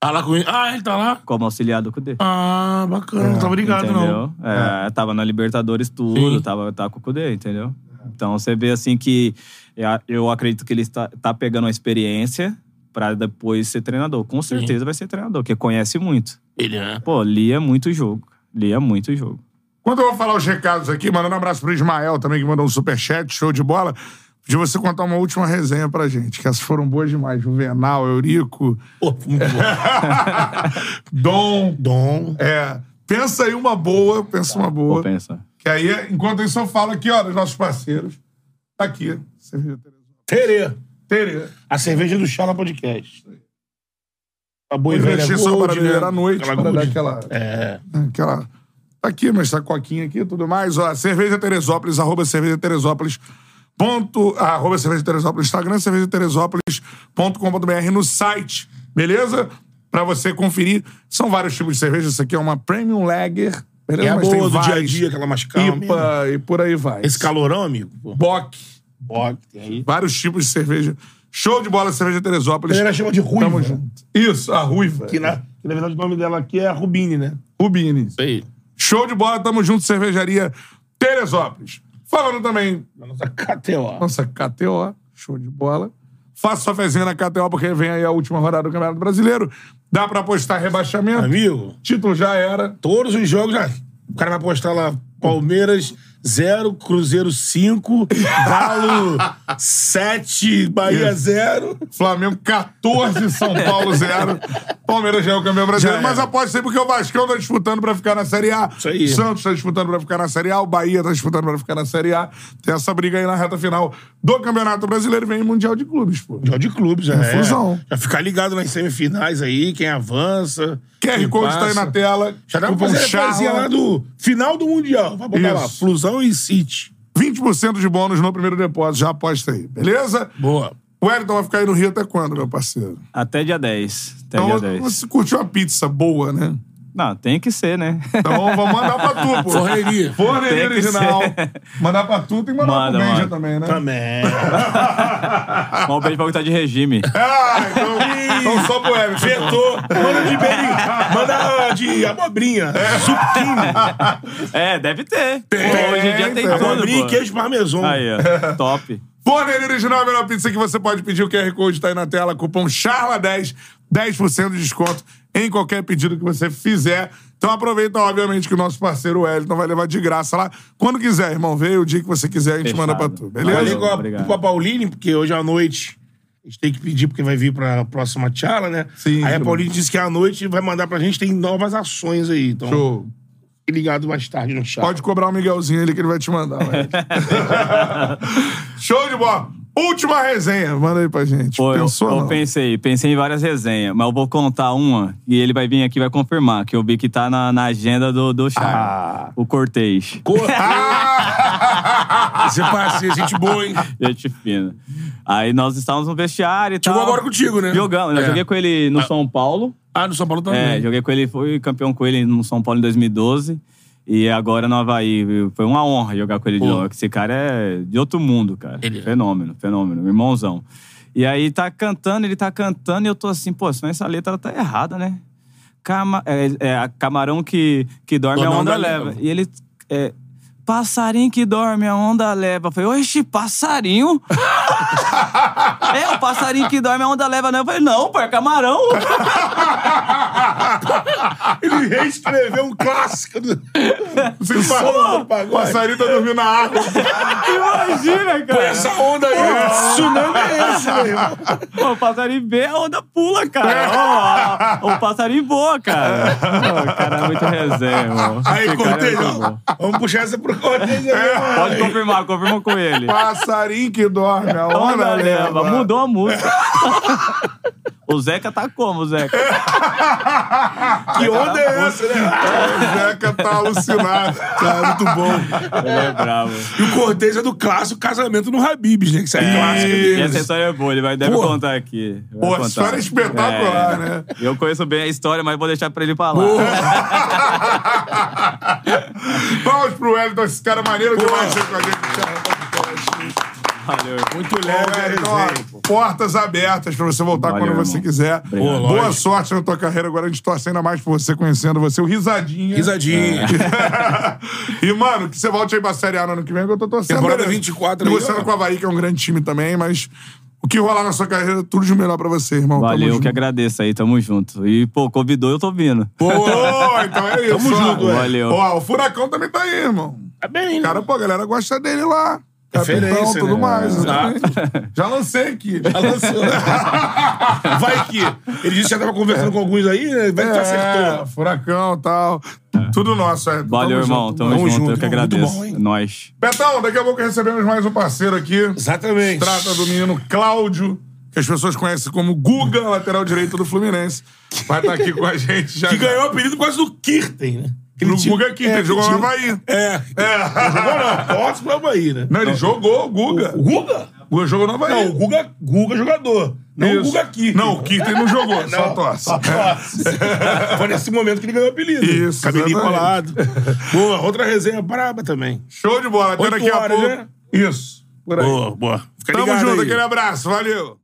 Speaker 2: Tá lá com ele. Ah, ele tá lá?
Speaker 3: como auxiliar do Cudê.
Speaker 2: Ah, bacana. não tava ligado,
Speaker 3: entendeu?
Speaker 2: não.
Speaker 3: É, Tava na Libertadores tudo,
Speaker 2: Sim.
Speaker 3: tava, tava com o Cudê, entendeu? Então você vê assim que eu- eu acredito que ele está tá pegando uma experiência pra depois ser treinador. Com certeza vai ser treinador, porque conhece muito.
Speaker 2: Ele, né?
Speaker 3: Pô, lia muito jogo. Lia muito jogo.
Speaker 1: Quando eu vou falar os recados aqui, mandando um abraço pro Ismael também, que mandou um superchat, show de bola. Pedi você contar uma última resenha pra gente, que essas foram boas demais. Juvenal, Eurico,
Speaker 2: Pô, muito bom.
Speaker 1: Dom.
Speaker 2: Dom.
Speaker 1: É. Pensa aí uma boa, pensa uma boa.
Speaker 3: Vou pensar.
Speaker 1: Que aí, enquanto isso, eu falo aqui, ó, dos nossos parceiros. Tá aqui. Cerveja
Speaker 2: Terê.
Speaker 1: Terê.
Speaker 2: A cerveja do Chala Podcast. A boa e velha
Speaker 1: investir só para beber à noite,
Speaker 2: Aquela
Speaker 1: para dar aquela...
Speaker 2: É.
Speaker 1: Aquela. Tá aqui, mas tá coquinha aqui e tudo mais. Ó, cerveja Teresópolis, arroba cerveja Teresópolis. Ponto, arroba cerveja Teresópolis, Instagram, cerveja Teresópolis.com.br no site, beleza? Pra você conferir. São vários tipos de cerveja. Isso aqui é uma Premium Lager, beleza?
Speaker 2: É a
Speaker 1: Mas
Speaker 2: boa
Speaker 1: tem
Speaker 2: do dia a dia, aquela mais calma.
Speaker 1: IPA e por aí vai.
Speaker 2: Esse calorão, amigo? Pô.
Speaker 1: Bock,
Speaker 2: Bock, tem aí.
Speaker 1: vários tipos de cerveja. Show de bola, cerveja
Speaker 2: A
Speaker 1: Teresópolis.
Speaker 2: galera chama de ruiva.
Speaker 1: Tamo junto. Isso, a ruiva.
Speaker 2: Que na, que na verdade o nome dela aqui é Rubini, né?
Speaker 1: Rubini.
Speaker 2: Isso aí.
Speaker 1: Show de bola, tamo junto, cervejaria Teresópolis. Falando também
Speaker 2: Na nossa KTO.
Speaker 1: nossa KTO, show de bola. Faça sua fezinha na KTO, porque vem aí a última rodada do Campeonato Brasileiro. Dá pra apostar rebaixamento.
Speaker 2: Amigo,
Speaker 1: Título já era.
Speaker 2: todos os jogos já. O cara vai postar lá Palmeiras 0, Cruzeiro 5, Galo 7, Bahia 0.
Speaker 1: Flamengo 14, São Paulo 0. Palmeiras já é o campeão brasileiro.
Speaker 2: Já
Speaker 1: Mas
Speaker 2: era.
Speaker 1: aposta aí porque o Vascão tá disputando pra ficar na Série A.
Speaker 2: Isso aí.
Speaker 1: Santos tá disputando pra ficar na Série A. O Bahia tá disputando pra ficar na Série A. Tem essa briga aí na reta final do Campeonato Brasileiro. Vem Mundial de Clubes, pô.
Speaker 2: Jogo de clubes, já é.
Speaker 1: Confusão.
Speaker 2: Já ficar ligado nas semifinais aí, quem avança.
Speaker 1: QR
Speaker 2: quem
Speaker 1: Code tá aí
Speaker 2: passa.
Speaker 1: na tela.
Speaker 2: Já dá pra
Speaker 1: Cupom
Speaker 2: fazer a
Speaker 1: Charla.
Speaker 2: lá do final do Mundial. Vai botar lá,
Speaker 1: Isso.
Speaker 2: Flusão e City.
Speaker 1: 20% de bônus no primeiro depósito. Já aposta aí, beleza?
Speaker 2: Boa.
Speaker 1: O Wellington vai ficar aí no Rio até quando, meu parceiro?
Speaker 3: Até dia 10. Até
Speaker 1: Então,
Speaker 3: dia 10.
Speaker 1: você curtiu uma pizza boa, né?
Speaker 3: Não, tem que ser, né?
Speaker 1: Então vamos mandar pra tu, pô.
Speaker 2: Forneria.
Speaker 1: Forneria original. Mandar pra tu, tem que mandar
Speaker 3: Manda,
Speaker 1: pro Benja
Speaker 3: manda.
Speaker 1: também, né?
Speaker 2: Também.
Speaker 3: Mas o beijo pra tá de regime.
Speaker 1: Ah, então, então só pro Wellington.
Speaker 2: Vetou. Manda de berinjela. Manda de abobrinha. Suquinho.
Speaker 3: É, deve ter.
Speaker 1: Tem,
Speaker 3: Hoje em dia tem
Speaker 1: tem.
Speaker 3: tudo.
Speaker 2: Abobrinha
Speaker 3: pô.
Speaker 2: e queijo parmesão.
Speaker 3: Aí, ó. Top.
Speaker 1: Forneria Original a melhor pizza que você pode pedir. O QR Code tá aí na tela. Cupom CHARLA10. 10% de desconto em qualquer pedido que você fizer. Então aproveita, obviamente, que o nosso parceiro Wellington vai levar de graça lá. Quando quiser, irmão, veio o dia que você quiser, a gente
Speaker 3: Fechado.
Speaker 1: manda pra tu. Beleza?
Speaker 2: com a,
Speaker 3: Obrigado.
Speaker 2: com a Pauline, porque hoje à noite a gente tem que pedir, porque vai vir pra próxima tchala, né?
Speaker 1: Sim.
Speaker 2: Aí a Pauline disse que à noite vai mandar pra gente, tem novas ações aí. Então,
Speaker 1: Show.
Speaker 2: Ligado mais tarde no chat.
Speaker 1: Pode cobrar o Miguelzinho ali que ele vai te mandar. Show de bola. Última resenha. Manda aí pra gente.
Speaker 3: Pô, eu,
Speaker 1: Pensou,
Speaker 3: eu
Speaker 1: não?
Speaker 3: pensei, pensei em várias resenhas, mas eu vou contar uma e ele vai vir aqui e vai confirmar, que eu vi que tá na, na agenda do, do Char.
Speaker 1: Ah.
Speaker 3: O Cortez.
Speaker 2: Você parceiro, gente boa, hein?
Speaker 3: Gente fina. Aí nós estávamos no vestiário e tal.
Speaker 2: Jogou agora contigo, né?
Speaker 3: Jogamos. Eu
Speaker 2: É.
Speaker 3: joguei com ele no São Paulo.
Speaker 2: Ah, no São Paulo também.
Speaker 3: É, joguei com ele, fui campeão com ele no São Paulo em 2012. E agora no Havaí. Foi uma honra jogar com ele de
Speaker 2: Pô.
Speaker 3: novo. Esse cara é de outro mundo, cara.
Speaker 2: Ele é.
Speaker 3: Fenômeno, fenômeno. Irmãozão. E aí tá cantando, ele tá cantando e eu tô assim, pô, senão essa letra tá errada, né? Cama, é, é, a camarão que, que dorme, a onda
Speaker 2: onda
Speaker 3: leva.
Speaker 2: leva.
Speaker 3: E ele. É, passarinho que dorme, a onda leva. Eu falei, oxe, passarinho? é, o passarinho que dorme, a onda leva, né? Eu falei, não, pô, é camarão.
Speaker 2: Ele reescreveu um clássico. Do...
Speaker 1: Você
Speaker 2: Samba do
Speaker 1: O
Speaker 2: pagode.
Speaker 1: passarinho tá dormindo na água.
Speaker 3: Imagina, cara.
Speaker 2: Essa onda aí, tsunami é esse, meu
Speaker 3: o passarinho vê, a onda pula, cara. Ó, o passarinho voa, cara. O cara é muito resenha, mano.
Speaker 2: Aí,
Speaker 3: cara é
Speaker 2: vamos puxar essa pro Cortez aí, mano.
Speaker 3: Pode confirmar, confirma com ele.
Speaker 1: Passarinho que dorme, a onda
Speaker 3: Onda leva.
Speaker 1: leva.
Speaker 3: Mudou a música. O Zeca tá como, Zeca?
Speaker 2: Que onda é essa, né?
Speaker 1: O Zeca tá alucinado.
Speaker 2: Cara, muito bom.
Speaker 3: Ele é bravo.
Speaker 2: E o Cortez é do clássico Casamento no Habibs, né? Que isso é clássico
Speaker 3: E
Speaker 2: dele.
Speaker 3: essa história é boa, ele vai, deve
Speaker 2: Pô.
Speaker 3: contar aqui. Vai
Speaker 1: Pô, a história é espetacular,
Speaker 3: É.
Speaker 1: né?
Speaker 3: Eu conheço bem a história, mas vou deixar pra ele falar.
Speaker 1: Vamos pro Wellington, esse cara maneiro demais com a gente.
Speaker 3: Valeu.
Speaker 2: Muito leve a
Speaker 1: portas abertas pra você voltar
Speaker 3: Valeu,
Speaker 1: quando você
Speaker 3: irmão.
Speaker 1: quiser.
Speaker 3: Obrigado.
Speaker 1: Boa
Speaker 2: lógico.
Speaker 1: sorte na tua carreira. Agora a gente torce ainda mais por você, conhecendo você. O Risadinha.
Speaker 2: Risadinha.
Speaker 1: e, mano, que você volte aí pra Série A no ano que vem, que eu tô torcendo.
Speaker 2: Temporada
Speaker 1: beleza.
Speaker 2: 24 aí,
Speaker 1: Negociando com o Havaí, que é um grande time também, mas o que rolar na sua carreira, tudo de melhor pra você, irmão.
Speaker 3: Valeu,
Speaker 1: Tamo
Speaker 3: eu
Speaker 1: junto.
Speaker 3: que agradeço aí, tamo junto. E, pô, convidou, eu tô vindo.
Speaker 1: Pô, então é isso.
Speaker 2: Tamo junto.
Speaker 3: Valeu.
Speaker 1: Ó, o Furacão também tá aí, irmão.
Speaker 2: Tá bem, né?
Speaker 1: Cara, pô, a galera gosta dele lá. Capitão,
Speaker 2: Referência,
Speaker 1: tudo
Speaker 2: né?
Speaker 1: mais.
Speaker 2: Exato.
Speaker 1: exatamente. Já lancei aqui.
Speaker 2: Já lançou. Vai que. Ele disse que já tava conversando com alguns aí, né? Vai que
Speaker 1: É,
Speaker 2: acertou.
Speaker 1: furacão e tal. Tudo nosso, é.
Speaker 3: Valeu, irmão. Tamo,
Speaker 2: Tamo
Speaker 3: junto,
Speaker 2: junto,
Speaker 3: eu que agradeço.
Speaker 2: bom, hein?
Speaker 3: Nós.
Speaker 1: Betão, daqui a pouco recebemos mais um parceiro aqui.
Speaker 2: Exatamente.
Speaker 1: Trata do menino Cláudio, que as pessoas conhecem como Guga, lateral direito do Fluminense. Vai estar aqui com a gente já.
Speaker 2: Que ganhou o apelido quase do Kirten, né?
Speaker 1: No
Speaker 2: time-
Speaker 1: Guga aqui,
Speaker 2: É,
Speaker 1: ele jogou no Havaí.
Speaker 2: É. Não jogou não. Posso pro Havaí, né?
Speaker 1: Não, ele jogou o Guga.
Speaker 2: O Guga?
Speaker 1: O Guga jogou no Havaí.
Speaker 2: Não, o Guga, Guga jogador. Não o
Speaker 1: Isso.
Speaker 2: Guga Kirten.
Speaker 1: Não, o Kirten não jogou, só
Speaker 2: Não,
Speaker 1: tosse.
Speaker 2: Só tosse. Foi nesse momento que ele ganhou o apelido.
Speaker 1: Isso,
Speaker 2: Cabelinho
Speaker 1: exatamente.
Speaker 2: colado. Boa, outra resenha braba também.
Speaker 1: Show de bola. Até daqui a pouco.
Speaker 2: né?
Speaker 1: Isso.
Speaker 2: Boa, boa. Fica
Speaker 1: Tamo junto,
Speaker 2: aí.
Speaker 1: aquele abraço. Valeu.